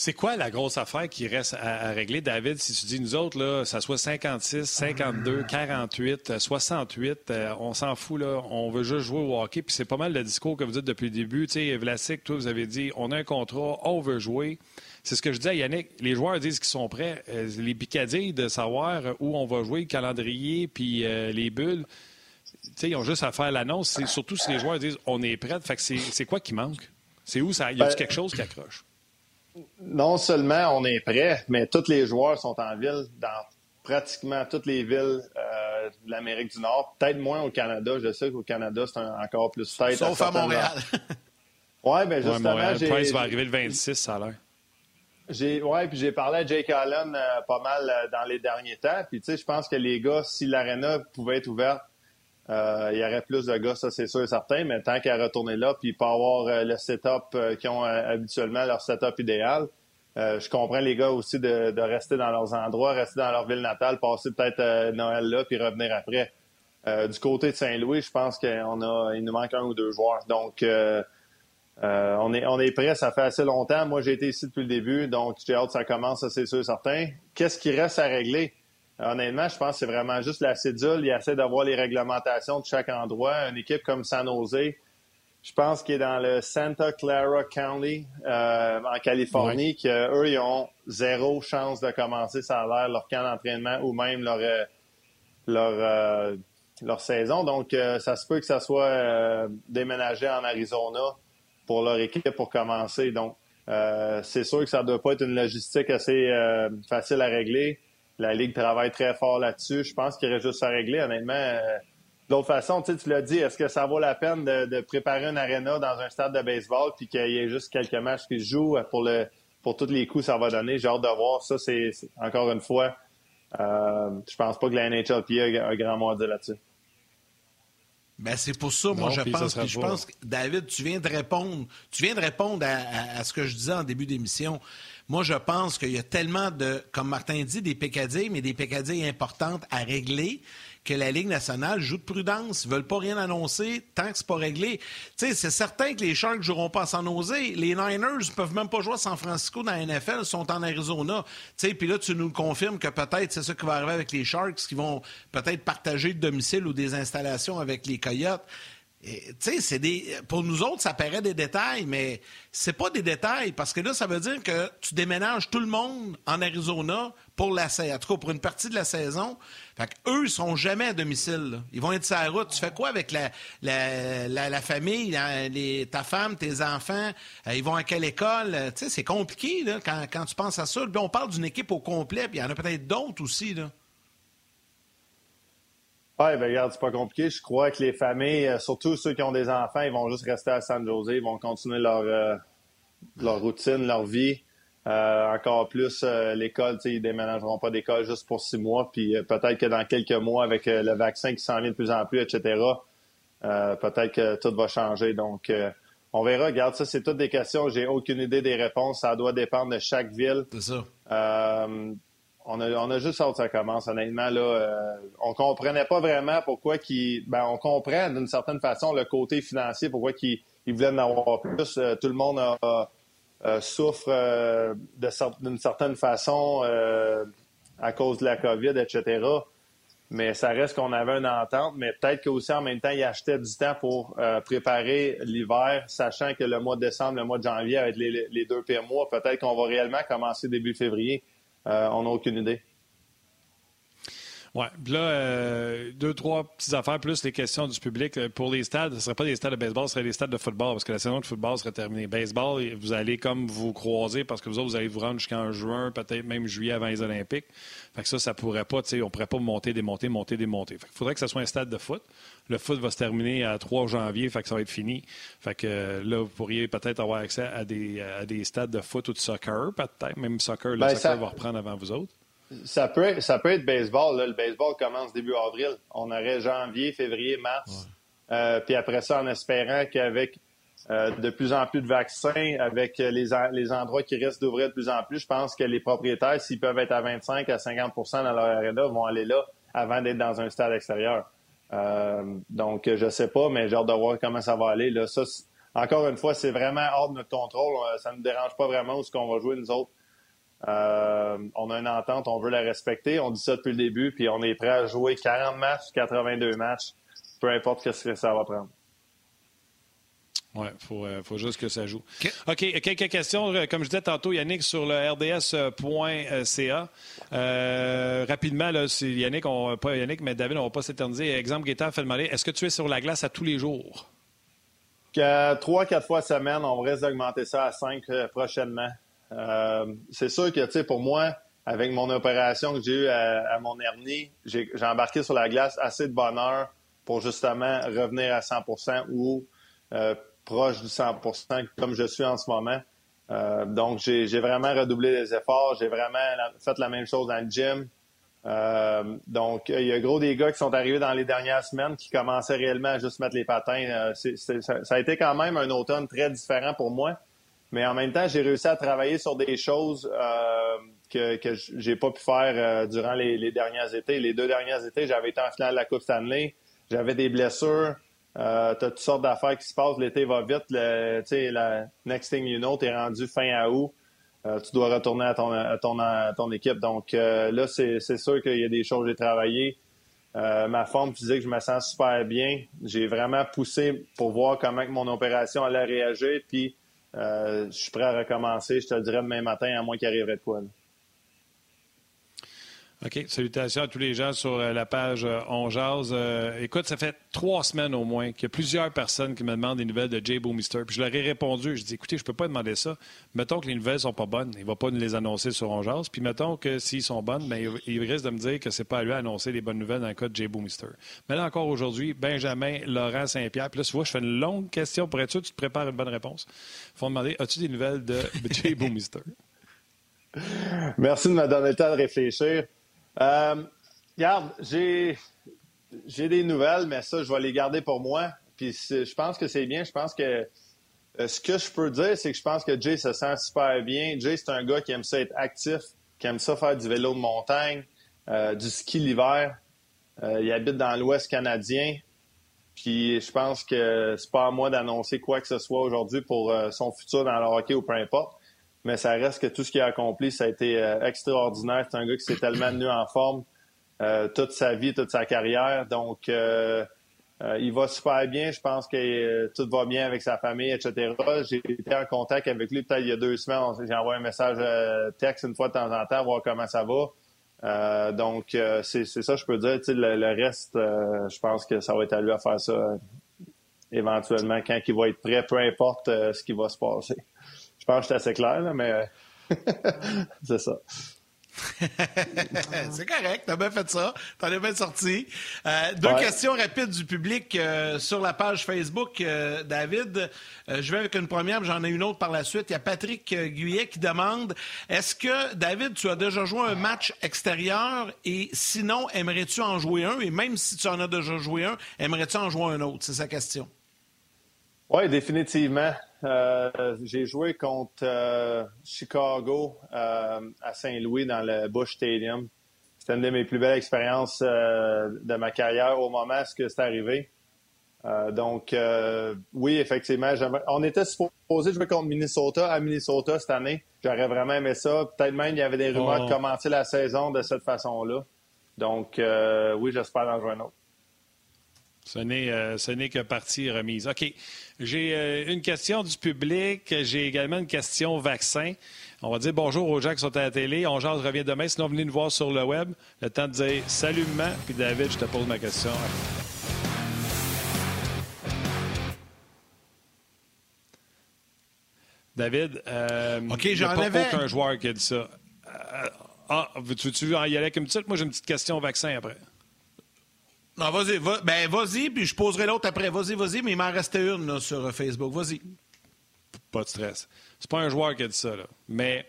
C'est quoi la grosse affaire qui reste à, régler, David, si tu dis nous autres, là, ça soit 56, 52, 48, 68, on s'en fout, là, on veut juste jouer au hockey, puis c'est pas mal le discours que vous dites depuis le début. Tu sais, Vlasic, toi, vous avez dit, on a un contrat, on veut jouer. C'est ce que je dis à Yannick. Les joueurs disent qu'ils sont prêts. Euh, les picadilles de savoir où on va jouer, le calendrier, puis euh, les bulles, tu sais, ils ont juste à faire l'annonce. Surtout si les joueurs disent, on est prêts. Fait que c'est quoi qui manque? C'est où ça? Y a-t-il ben, quelque chose qui accroche? Non seulement on est prêt, mais tous les joueurs sont en ville dans pratiquement toutes les villes de l'Amérique du Nord. Peut-être moins au Canada. Je sais qu'au Canada, c'est encore plus tête. Sauf à, Montréal. [laughs] oui, mais justement. Ouais, Price va arriver le 26, ça a l'air. J'ai ouais, puis j'ai parlé à Jake Allen euh, pas mal euh, dans les derniers temps. Puis tu sais, je pense que les gars, si l'arena pouvait être ouverte, euh, il y aurait plus de gars, ça c'est sûr et certain. Mais tant qu'à retourner là, puis pas avoir le setup qu'ils ont habituellement, leur setup idéal. je comprends les gars aussi de, rester dans leurs endroits, rester dans leur ville natale, passer peut-être Noël là, puis revenir après. du côté de Saint-Louis, je pense qu'on a, il nous manque un ou deux joueurs. Donc euh, on, est, on est prêt, ça fait assez longtemps. Moi, j'ai été ici depuis le début, donc j'ai hâte que ça commence, ça c'est sûr certain. Qu'est-ce qui reste à régler? Honnêtement, je pense que c'est vraiment juste la cédule. Il essaie d'avoir les réglementations de chaque endroit. Une équipe comme San Jose, je pense qu'il est dans le Santa Clara County euh, en Californie, qu'eux, ils ont zéro chance de commencer, ça a l'air, leur camp d'entraînement ou même leur, euh, leur, leur saison. Donc, ça se peut que ça soit déménagé en Arizona pour leur équipe pour commencer. Donc, euh, c'est sûr que ça ne doit pas être une logistique assez euh, facile à régler. La Ligue travaille très fort là-dessus. Je pense qu'il reste juste à régler, honnêtement. Euh, d'autre façon, tu l'as dit, est-ce que ça vaut la peine de, préparer une arena dans un stade de baseball puis qu'il y ait juste quelques matchs qui se jouent pour tous les coups ça va donner? J'ai hâte de voir ça. C'est encore une fois, je pense pas que la NHLPA a un grand mot à dire là-dessus. Ben c'est pour ça, moi, je pense. que je pense que, David, tu viens de répondre. Tu viens de répondre à, ce que je disais en début d'émission. Moi, je pense qu'il y a tellement de, comme Martin dit, des pécadilles, mais des pécadilles importantes à régler que la Ligue nationale joue de prudence. Ils veulent pas rien annoncer tant que c'est pas réglé. C'est certain que les Sharks joueront pas sans oser. Les Niners peuvent même pas jouer à San Francisco dans la NFL, ils sont en Arizona. Puis là, tu nous confirmes que peut-être c'est ça qui va arriver avec les Sharks, qui vont peut-être partager le domicile ou des installations avec les Coyotes. C'est. Pour nous autres, ça paraît des détails, mais c'est pas des détails parce que là, ça veut dire que tu déménages tout le monde en Arizona pour la en tout cas pour une partie de la saison. Fait eux, ils seront jamais à domicile. Ils vont être sur la route. Tu fais quoi avec la, famille, ta femme, tes enfants? Euh, ils vont à quelle école? C'est compliqué quand, tu penses à ça. On parle d'une équipe au complet, puis il y en a peut-être d'autres aussi. Oui, ben regarde, c'est pas compliqué. Je crois que les familles, euh, surtout ceux qui ont des enfants, ils vont juste rester à San Jose, ils vont continuer leur, euh, leur routine, leur vie. Euh, encore plus l'école, ils déménageront pas d'école juste pour six mois. Puis peut-être que dans quelques mois, avec le vaccin qui s'en vient de plus en plus, etc., peut-être que tout va changer. Donc, on verra. Regarde, ça, c'est toutes des questions. J'ai aucune idée des réponses. Ça doit dépendre de chaque ville. C'est ça on a, juste hâte que ça commence, honnêtement. Là, euh, on comprenait pas vraiment pourquoi qui. Ben, on comprend d'une certaine façon le côté financier, pourquoi qu'ils il voulaient en avoir plus. Euh, tout le monde a, souffre euh, d'une certaine façon à cause de la COVID, etc. Mais ça reste qu'on avait une entente, mais peut-être qu'aussi en même temps, ils achetaient du temps pour préparer l'hiver, sachant que le mois de décembre, le mois de janvier, avec les, les deux pires mois, peut-être qu'on va réellement commencer début février. Euh, on n'a aucune idée. Oui. Là, euh, deux, trois petites affaires, plus les questions du public. Euh, pour les stades, ce ne seraient pas des stades de baseball, ce seraient des stades de football, parce que la saison de football serait terminée. Baseball, vous allez comme vous croiser, parce que vous autres, vous allez vous rendre jusqu'en juin, peut-être même juillet avant les Olympiques. Fait que ça, ça pourrait pas, tu sais, on pourrait pas monter, démonter, monter, démonter. Il faudrait que ce soit un stade de foot. Le foot va se terminer à 3 janvier, fait que ça va être fini. Fait que là, vous pourriez peut-être avoir accès à des, à des stades de foot ou de soccer, peut-être. Même soccer, le ben, soccer va reprendre avant vous autres. Ça peut, ça peut être baseball. Le baseball commence début avril. On aurait janvier, février, mars. Euh, puis après ça, en espérant qu'avec euh, de plus en plus de vaccins, avec les, les endroits qui restent d'ouvrir de plus en plus, je pense que les propriétaires, s'ils peuvent être à 25 à 50% dans leur arena, vont aller là avant d'être dans un stade extérieur. Euh, donc, je sais pas, mais j'ai hâte de voir comment ça va aller. Là, ça, encore une fois, c'est vraiment hors de notre contrôle. Ça ne nous dérange pas vraiment où ce qu'on va jouer, nous autres. Euh, on a une entente, on veut la respecter. On dit ça depuis le début, puis on est prêt à jouer 40 matchs, 82 matchs, peu importe ce que ça va prendre. Oui, il faut, euh, faut, juste que ça joue. OK, quelques questions. Euh, comme je disais tantôt, Yannick, sur le rds.ca. rapidement, là, Yannick, on, pas Yannick, mais David, on ne va pas s'éterniser. Exemple, Gaëtan fait demander est-ce que tu es sur la glace à tous les jours? Trois, quatre fois semaine. On risque d'augmenter ça à cinq prochainement. Euh, c'est sûr que, tu sais, pour moi, avec mon opération que j'ai eue à, mon hernie, j'ai embarqué sur la glace assez de bonheur pour justement revenir à 100% ou euh, proche du 100% comme je suis en ce moment. Euh, donc, j'ai vraiment redoublé les efforts. J'ai vraiment fait la même chose dans le gym. Donc, il y a gros des gars qui sont arrivés dans les dernières semaines qui commençaient réellement à juste mettre les patins. ça, a été quand même un automne très différent pour moi. Mais en même temps, j'ai réussi à travailler sur des choses que, que j'ai pas pu faire euh, durant les, derniers étés. Les deux derniers étés, j'avais été en finale de la Coupe Stanley. J'avais des blessures. Euh, tu as toutes sortes d'affaires qui se passent. L'été va vite. Le, la next thing you know, tu es rendu fin à août. Euh, tu dois retourner à ton, à ton, à ton équipe. Donc euh, là, c'est sûr qu'il y a des choses que j'ai travaillées. ma forme physique, je me sens super bien. J'ai vraiment poussé pour voir comment mon opération allait réagir. Puis, je suis prêt à recommencer. Je te le dirais demain matin, à moins qu'il arriverait quoi. OK. Salutations à tous les gens sur euh, la page euh, On euh, écoute, ça fait trois semaines au moins qu'il y a plusieurs personnes qui me demandent des nouvelles de Jay Boomister. Puis je leur ai répondu, je dis, écoutez, je peux pas demander ça. Mettons que les nouvelles sont pas bonnes, il va pas nous les annoncer sur On Puis mettons que s'ils sont bonnes, bien, il risque de me dire que c'est pas à lui d'annoncer les bonnes nouvelles dans le cas de Jay Boomister. Mais là encore aujourd'hui, Benjamin Laurent Saint-Pierre. Puis là, tu vois, je fais une longue question pour être sûr tu te prépares une bonne réponse. Ils vont demander, as-tu des nouvelles de [laughs] Jay Boomister? Merci de me donner le temps de réfléchir. Euh, regarde, j'ai, des nouvelles, mais ça, je vais les garder pour moi. Puis je pense que c'est bien. Je pense que euh, ce que je peux dire, c'est que je pense que Jay se sent super bien. Jay, c'est un gars qui aime ça être actif, qui aime ça faire du vélo de montagne, euh, du ski l'hiver. il habite dans l'Ouest canadien. Puis je pense que c'est pas à moi d'annoncer quoi que ce soit aujourd'hui pour son futur dans le hockey ou peu importe mais ça reste que tout ce qu'il a accompli, ça a été euh, extraordinaire. C'est un gars qui s'est tellement tenu en forme euh, toute sa vie, toute sa carrière. Donc, euh, il va super bien. Je pense que tout va bien avec sa famille, etc. J'ai été en contact avec lui peut-être il y a deux semaines. J'ai envoyé un message texte une fois de temps en temps, voir comment ça va. donc, c'est ça, je peux dire. Le, le, reste, je pense que ça va être à lui à faire ça éventuellement quand il va être prêt, peu importe ce qui va se passer. Je pense que c'est assez clair, mais [laughs] c'est ça. c'est correct, t'as bien fait ça, t'en es bien sorti. Euh, deux questions rapides du public euh, sur la page Facebook, euh, David. je vais avec une première, j'en ai une autre par la suite. Il y a Patrick Guyet qui demande Est-ce que, David, tu as déjà joué un match extérieur? Et sinon, aimerais-tu en jouer un? Et même si tu en as déjà joué un, aimerais-tu en jouer un autre? C'est sa question. Oui, définitivement. Euh, j'ai joué contre euh, Chicago euh, à Saint-Louis dans le Bush Stadium. C'était une de mes plus belles expériences de ma carrière au moment où c'est arrivé. donc, oui, effectivement, on était supposé jouer contre Minnesota à Minnesota cette année. J'aurais vraiment aimé ça. Peut-être même il y avait des rumeurs de oh. commencer la saison de cette façon-là. Donc, oui, j'espère en jouer un autre. Ce n'est que partie remise. OK. J'ai euh, une question du public. J'ai également une question vaccin. On va dire bonjour aux gens qui sont à la télé. On genre revient demain. Sinon, venez nous voir sur le web. Le temps de dire salut, Puis David, je te pose ma question. David, euh, il n'y a pas aucun joueur qui a dit ça. Euh, ah, tu veux y aller avec une petite? Moi, j'ai une petite question vaccin après. Non, vas-y, ben vas-y, puis je poserai l'autre après. Vas-y, vas-y, mais il m'en restait une sur Facebook. Vas-y. Pas de stress. C'est pas un joueur qui a dit ça, là. Mais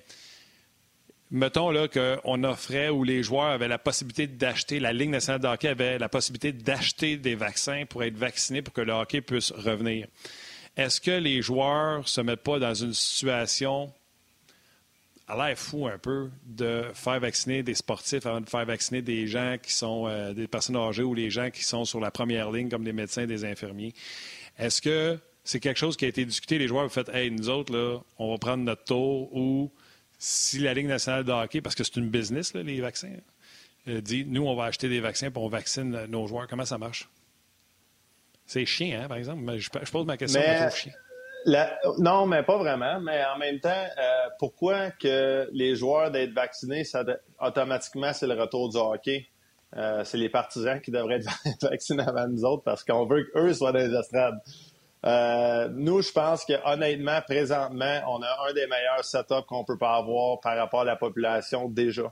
mettons là qu'on offrait ou les joueurs avaient la possibilité d'acheter, la Ligue nationale de hockey avait la possibilité d'acheter des vaccins pour être vaccinés pour que le hockey puisse revenir. Est-ce que les joueurs se mettent pas dans une situation a l'air fou un peu de faire vacciner des sportifs avant de faire vacciner des gens qui sont euh, des personnes âgées ou les gens qui sont sur la première ligne comme des médecins, des infirmiers. Est-ce que c'est quelque chose qui a été discuté? Les joueurs ont fait Hey, nous autres, là, on va prendre notre tour ou si la Ligue nationale de hockey, parce que c'est une business, les vaccins, euh, dit nous, on va acheter des vaccins pour on vaccine nos joueurs. Comment ça marche? C'est chiant, hein, par exemple. Je, pose ma question, mais... je trouve chiant non, mais pas vraiment. Mais en même temps, euh, pourquoi que les joueurs d'être vaccinés, ça, automatiquement, c'est le retour du hockey? Euh, c'est les partisans qui devraient [laughs] être vaccinés avant nous autres parce qu'on veut qu'eux soient dans les estrades. Euh, nous, je pense que honnêtement, présentement, on a un des meilleurs setups qu'on peut pas avoir par rapport à la population déjà.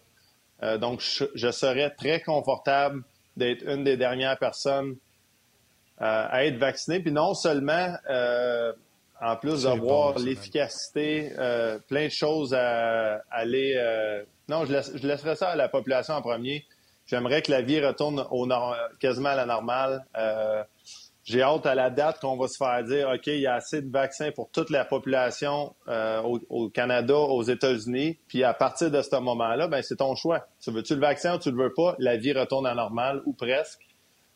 donc, je, serais très confortable d'être une des dernières personnes à être vaccinée. Puis non seulement, en plus d'avoir l'efficacité, plein de choses à, aller... non, je, laisse, je laisserai ça à la population en premier. J'aimerais que la vie retourne au quasiment à la normale. Euh, j'ai hâte à la date qu'on va se faire dire, OK, il y a assez de vaccins pour toute la population euh, au, Canada, aux États-Unis. Puis à partir de ce moment-là, ben c'est ton choix. Tu veux-tu le vaccin ou tu le veux pas? La vie retourne à la normale ou presque.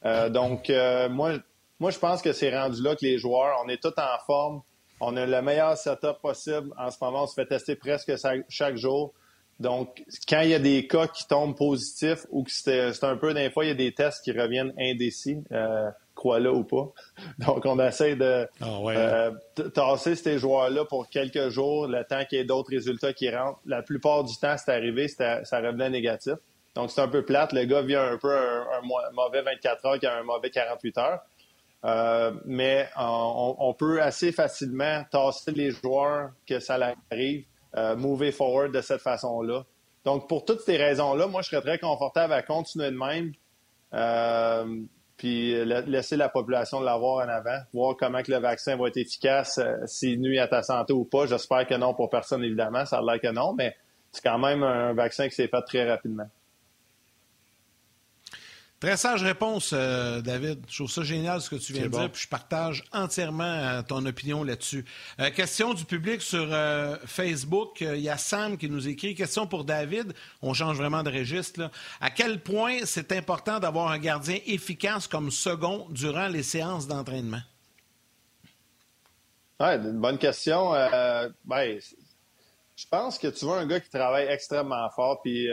Euh, donc, moi, moi, je pense que c'est rendu là que les joueurs, on est tous en forme. On a le meilleur setup possible. En ce moment, on se fait tester presque chaque jour. Donc, quand il y a des cas qui tombent positifs ou que c'est un peu, des fois, il y a des tests qui reviennent indécis, euh, crois-le ou pas. [laughs] Donc, on essaie de ah euh, tasser ces joueurs-là pour quelques jours, le temps qu'il y ait d'autres résultats qui rentrent. La plupart du temps, c'est arrivé, ça revenait négatif. Donc, c'est un peu plate. Le gars vient un peu un, mauvais 24 heures qui a un mauvais 48 heures. Euh, mais on, on, peut assez facilement tasser les joueurs que ça arrive euh, move forward de cette façon-là. Donc, pour toutes ces raisons-là, moi, je serais très confortable à continuer de même, euh, puis laisser la population l'avoir en avant, voir comment que le vaccin va être efficace, euh, s'il nuit à ta santé ou pas. J'espère que non pour personne, évidemment, ça a l'air que non, mais c'est quand même un vaccin qui s'est fait très rapidement. Très sage réponse, euh, David. Je trouve ça génial ce que tu viens de dire, puis je partage entièrement euh, ton opinion là-dessus. Euh, question du public sur Facebook. Il y a Sam qui nous écrit. Question pour David. On change vraiment de registre. À quel point c'est important d'avoir un gardien efficace comme second durant les séances d'entraînement? Ouais, une bonne question. Ben, je pense que tu vois un gars qui travaille extrêmement fort, puis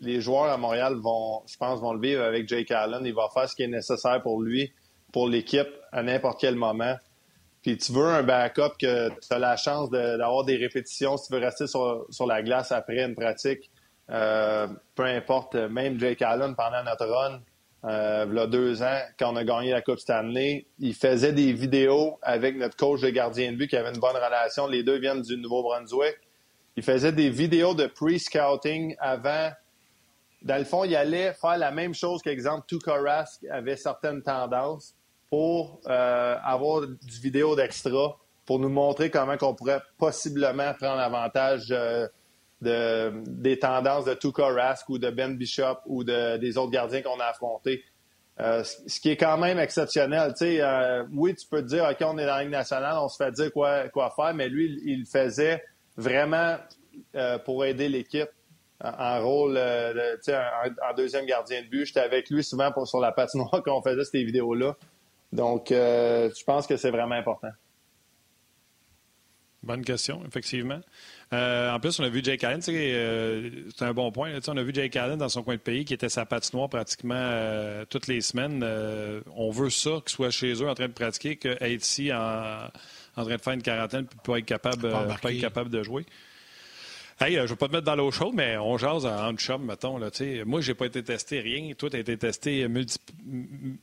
les joueurs à Montréal vont, je pense, vont le vivre avec Jake Allen. Il va faire ce qui est nécessaire pour lui, pour l'équipe, à n'importe quel moment. Puis tu veux un backup que tu as la chance d'avoir des répétitions si tu veux rester sur, la glace après une pratique. Euh, peu importe, même Jake Allen pendant notre run, il y a deux ans, quand on a gagné la Coupe Stanley, il faisait des vidéos avec notre coach de gardien de but qui avait une bonne relation. Les deux viennent du Nouveau-Brunswick. Il faisait des vidéos de pre-scouting avant dans le fond, il allait faire la même chose qu'exemple, Tuka Rask avait certaines tendances pour euh, avoir du vidéo d'extra pour nous montrer comment on pourrait possiblement prendre avantage euh, de, des tendances de Tuka Rask ou de Ben Bishop ou de, des autres gardiens qu'on a affrontés. Euh, ce qui est quand même exceptionnel. oui, tu peux te dire, OK, on est dans la Ligue nationale, on se fait dire quoi, faire, mais lui, il faisait vraiment pour aider l'équipe en rôle euh, en, deuxième gardien de but. J'étais avec lui souvent pour, sur la patinoire [laughs] quand on faisait ces vidéos-là. Donc, euh, je pense que c'est vraiment important. Bonne question, effectivement. Euh, en plus, on a vu Jake Allen, c'est un bon point. on a vu Jake Allen dans son coin de pays qui était sa patinoire pratiquement toutes les semaines. on veut ça, qu'il soit chez eux en train de pratiquer, qu'être ici en, en, train de faire une quarantaine pour pas être capable, pas être capable de jouer. Hey, euh, je ne vais pas te mettre dans l'eau chaude, mais on jase en chum, mettons. Là, moi, je n'ai pas été testé rien. Toi, tu as été testé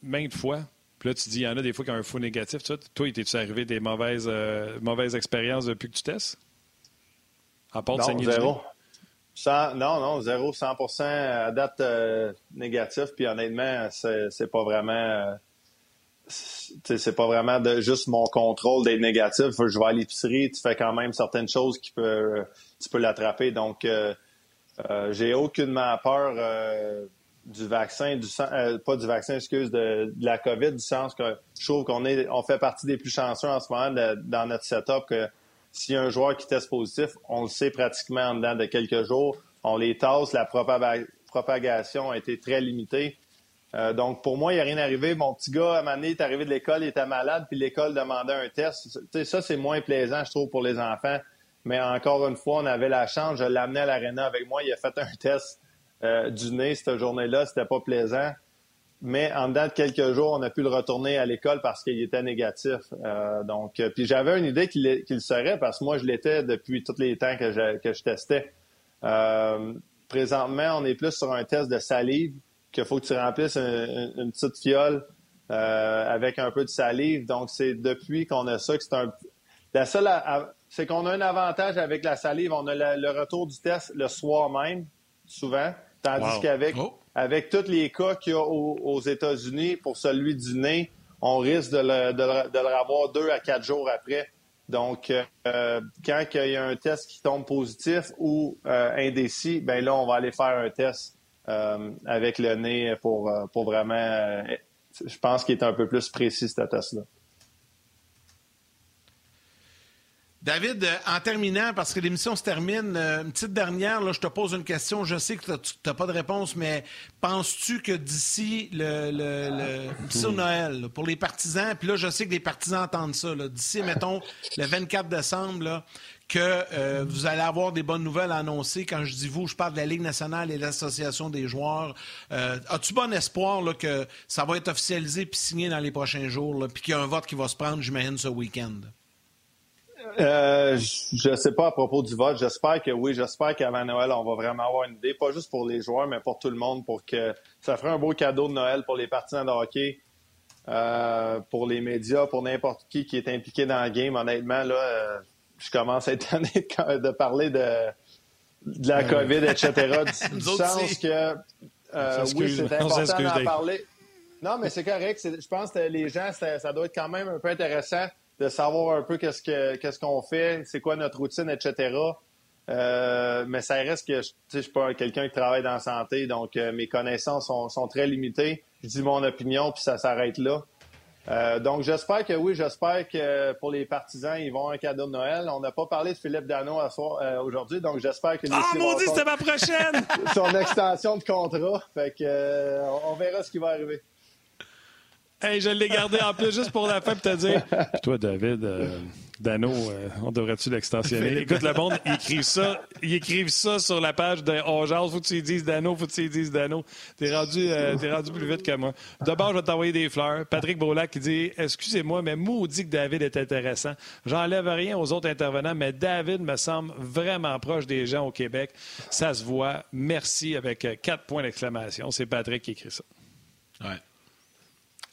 maintes fois. Puis là, tu dis, il y en a des fois qui ont un faux négatif. Toi, toi t'es-tu arrivé des mauvaises, euh, mauvaises expériences depuis que tu testes? À part non, zéro. non, non, zéro, 100% à date euh, négatif. Puis honnêtement, c'est pas vraiment c'est pas vraiment de juste mon contrôle d'être négatif. Je vais à l'épicerie, tu fais quand même certaines choses qui peuvent, tu peux l'attraper. Donc, euh, euh, j'ai aucunement peur euh, du vaccin, du pas du vaccin, excuse, de, la COVID, du sens que je trouve qu'on est, on fait partie des plus chanceux en ce moment dans notre setup que s'il y a un joueur qui teste positif, on le sait pratiquement en dedans de quelques jours. On les tasse, la propagation a été très limitée. Euh, donc, pour moi, il n'y a rien arrivé. Mon petit gars, à un moment donné, est arrivé de l'école, il était malade, puis l'école demandait un test. ça, c'est moins plaisant, je trouve, pour les enfants. Mais encore une fois, on avait la chance. Je l'amenais à l'aréna avec moi. Il a fait un test euh, du nez cette journée-là. C'était pas plaisant. Mais en dedans de quelques jours, on a pu le retourner à l'école parce qu'il était négatif. Euh, donc, puis j'avais une idée qu'il serait parce que moi, je l'étais depuis tous les temps que je testais. présentement, on est plus sur un test de salive qu'il faut que tu remplisses une, petite fiole euh, avec un peu de salive. Donc, c'est depuis qu'on a ça que c'est un. La seule, c'est qu'on a un avantage avec la salive. On a le retour du test le soir même, souvent. Tandis qu'avec oh. avec tous les cas qu'il y a aux, États-Unis pour celui du nez, on risque de le, de, revoir deux à quatre jours après. Donc, euh, quand il y a un test qui tombe positif ou euh, indécis, ben là, on va aller faire un test avec le nez pour, pour vraiment, je pense qu'il est un peu plus précis, ce test-là. David, euh, en terminant, parce que l'émission se termine, euh, une petite dernière, là, je te pose une question. Je sais que tu n'as pas de réponse, mais penses-tu que d'ici le, le, Noël, pour les partisans, puis là, je sais que les partisans entendent ça, d'ici, mettons, le 24 décembre, que euh, vous allez avoir des bonnes nouvelles à annoncer. Quand je dis vous, je parle de la Ligue nationale et de l'Association des joueurs. As-tu bon espoir là, que ça va être officialisé puis signé dans les prochains jours, puis qu'il y a un vote qui va se prendre, j'imagine, ce week-end? Euh, je ne sais pas à propos du vote. J'espère que oui. J'espère qu'avant Noël, on va vraiment avoir une idée, pas juste pour les joueurs, mais pour tout le monde, pour que ça ferait un beau cadeau de Noël pour les partisans de hockey, euh, pour les médias, pour n'importe qui qui est impliqué dans le game. Honnêtement, là, euh, je commence à être [laughs] tanné de, parler de, de la COVID, etc. [laughs] Du, sens que oui, c'est important d'en parler. Non, mais c'est correct. Je pense que les gens, ça doit être quand même un peu intéressant de savoir un peu qu'est-ce que qu'est-ce qu'on fait, c'est quoi notre routine, etc. Euh, mais ça reste que je ne suis pas quelqu'un qui travaille dans la santé, donc euh, mes connaissances sont, sont, très limitées. Je dis mon opinion, puis ça s'arrête là. Euh, donc j'espère que oui, j'espère que pour les partisans, ils vont avoir un cadeau de Noël. On n'a pas parlé de Philippe Dano aujourd'hui, donc j'espère que Ah maudit, c'était ma prochaine! [laughs] son extension de contrat. Fait que on verra ce qui va arriver. Hey, je l'ai gardé en plus juste pour la fin pour te dire. Puis toi, David, euh, Dano, euh, on devrait-tu l'extensionner? Écoute, le monde, ils écrivent ça, ils écrivent ça sur la page de On faut que tu dises Dano, faut que tu dises Dano. T'es rendu, euh, rendu plus vite que moi. D'abord, je vais t'envoyer des fleurs. Patrick Brolac qui dit Excusez-moi, mais maudit que David est intéressant. J'enlève rien aux autres intervenants, mais David me semble vraiment proche des gens au Québec. Ça se voit. Merci avec quatre points d'exclamation. C'est Patrick qui écrit ça. Ouais.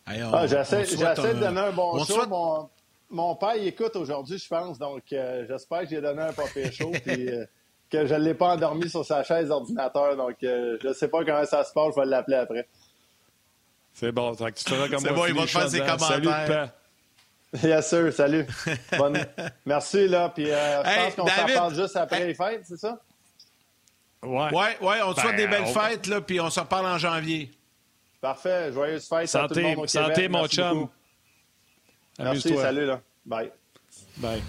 Ah, j'essaie de donner un bon show. Mon, mon, père il écoute aujourd'hui, je pense, donc euh, j'espère que j'ai donné un papier chaud [laughs] et euh, que je ne l'ai pas endormi sur sa chaise d'ordinateur. Donc, euh, je ne sais pas comment ça se passe, je vais l'appeler après. C'est bon, tu feras comme C'est bon, il va te faire ses commentaires. Salut, Yes, sir, salut. [laughs] Merci, là. Puis, je pense qu'on s'en parle juste après les fêtes, c'est ça? Ouais. Ouais, ouais, on te souhaite des ben, belles fêtes, là, puis on se reparle en janvier. Parfait. Joyeuse fête santé, à tout le monde au Santé, mon chum. Merci, salut. Là. Bye. Bye.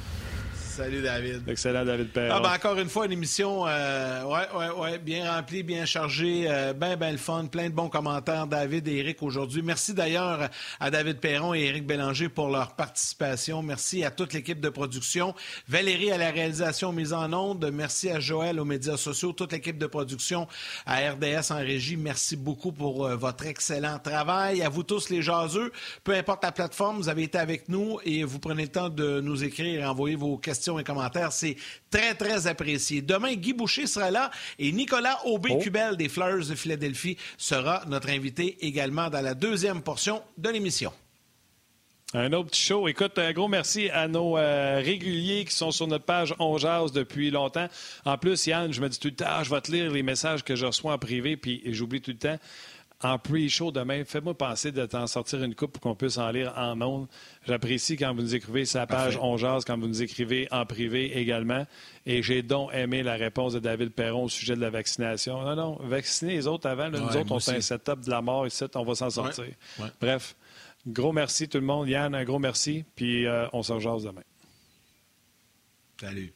Salut David. Excellent David Perron. Ah ben encore une fois une émission euh, ouais ouais ouais bien remplie, bien chargée, euh, ben ben le fun, plein de bons commentaires David et Eric aujourd'hui. Merci d'ailleurs à David Perron et Eric Bélanger pour leur participation. Merci à toute l'équipe de production, Valérie à la réalisation mise en onde, merci à Joël aux médias sociaux, toute l'équipe de production à RDS en régie. Merci beaucoup pour euh, votre excellent travail. À vous tous les jaseux, peu importe la plateforme, vous avez été avec nous et vous prenez le temps de nous écrire et envoyer vos questions et commentaires. C'est très, très apprécié. Demain, Guy Boucher sera là et Nicolas Aubé-Cubel oh. des Fleurs de Philadelphie sera notre invité également dans la deuxième portion de l'émission. Un autre petit show. Écoute, un gros merci à nos euh, réguliers qui sont sur notre page On depuis longtemps. En plus, Yann, je me dis tout le temps, ah, je vais te lire les messages que je reçois en privé, puis j'oublie tout le temps en pre-show demain, faites-moi penser de t'en sortir une coupe pour qu'on puisse en lire en ondes. J'apprécie quand vous nous écrivez sa page On quand vous nous écrivez en privé également. Et j'ai donc aimé la réponse de David Perron au sujet de la vaccination. Non, non, vacciner les autres avant. nous autres, on fait un setup de la mort ici, on va s'en sortir. Bref, gros merci tout le monde. Yann, un gros merci. Puis euh, on se rejoint demain. Salut.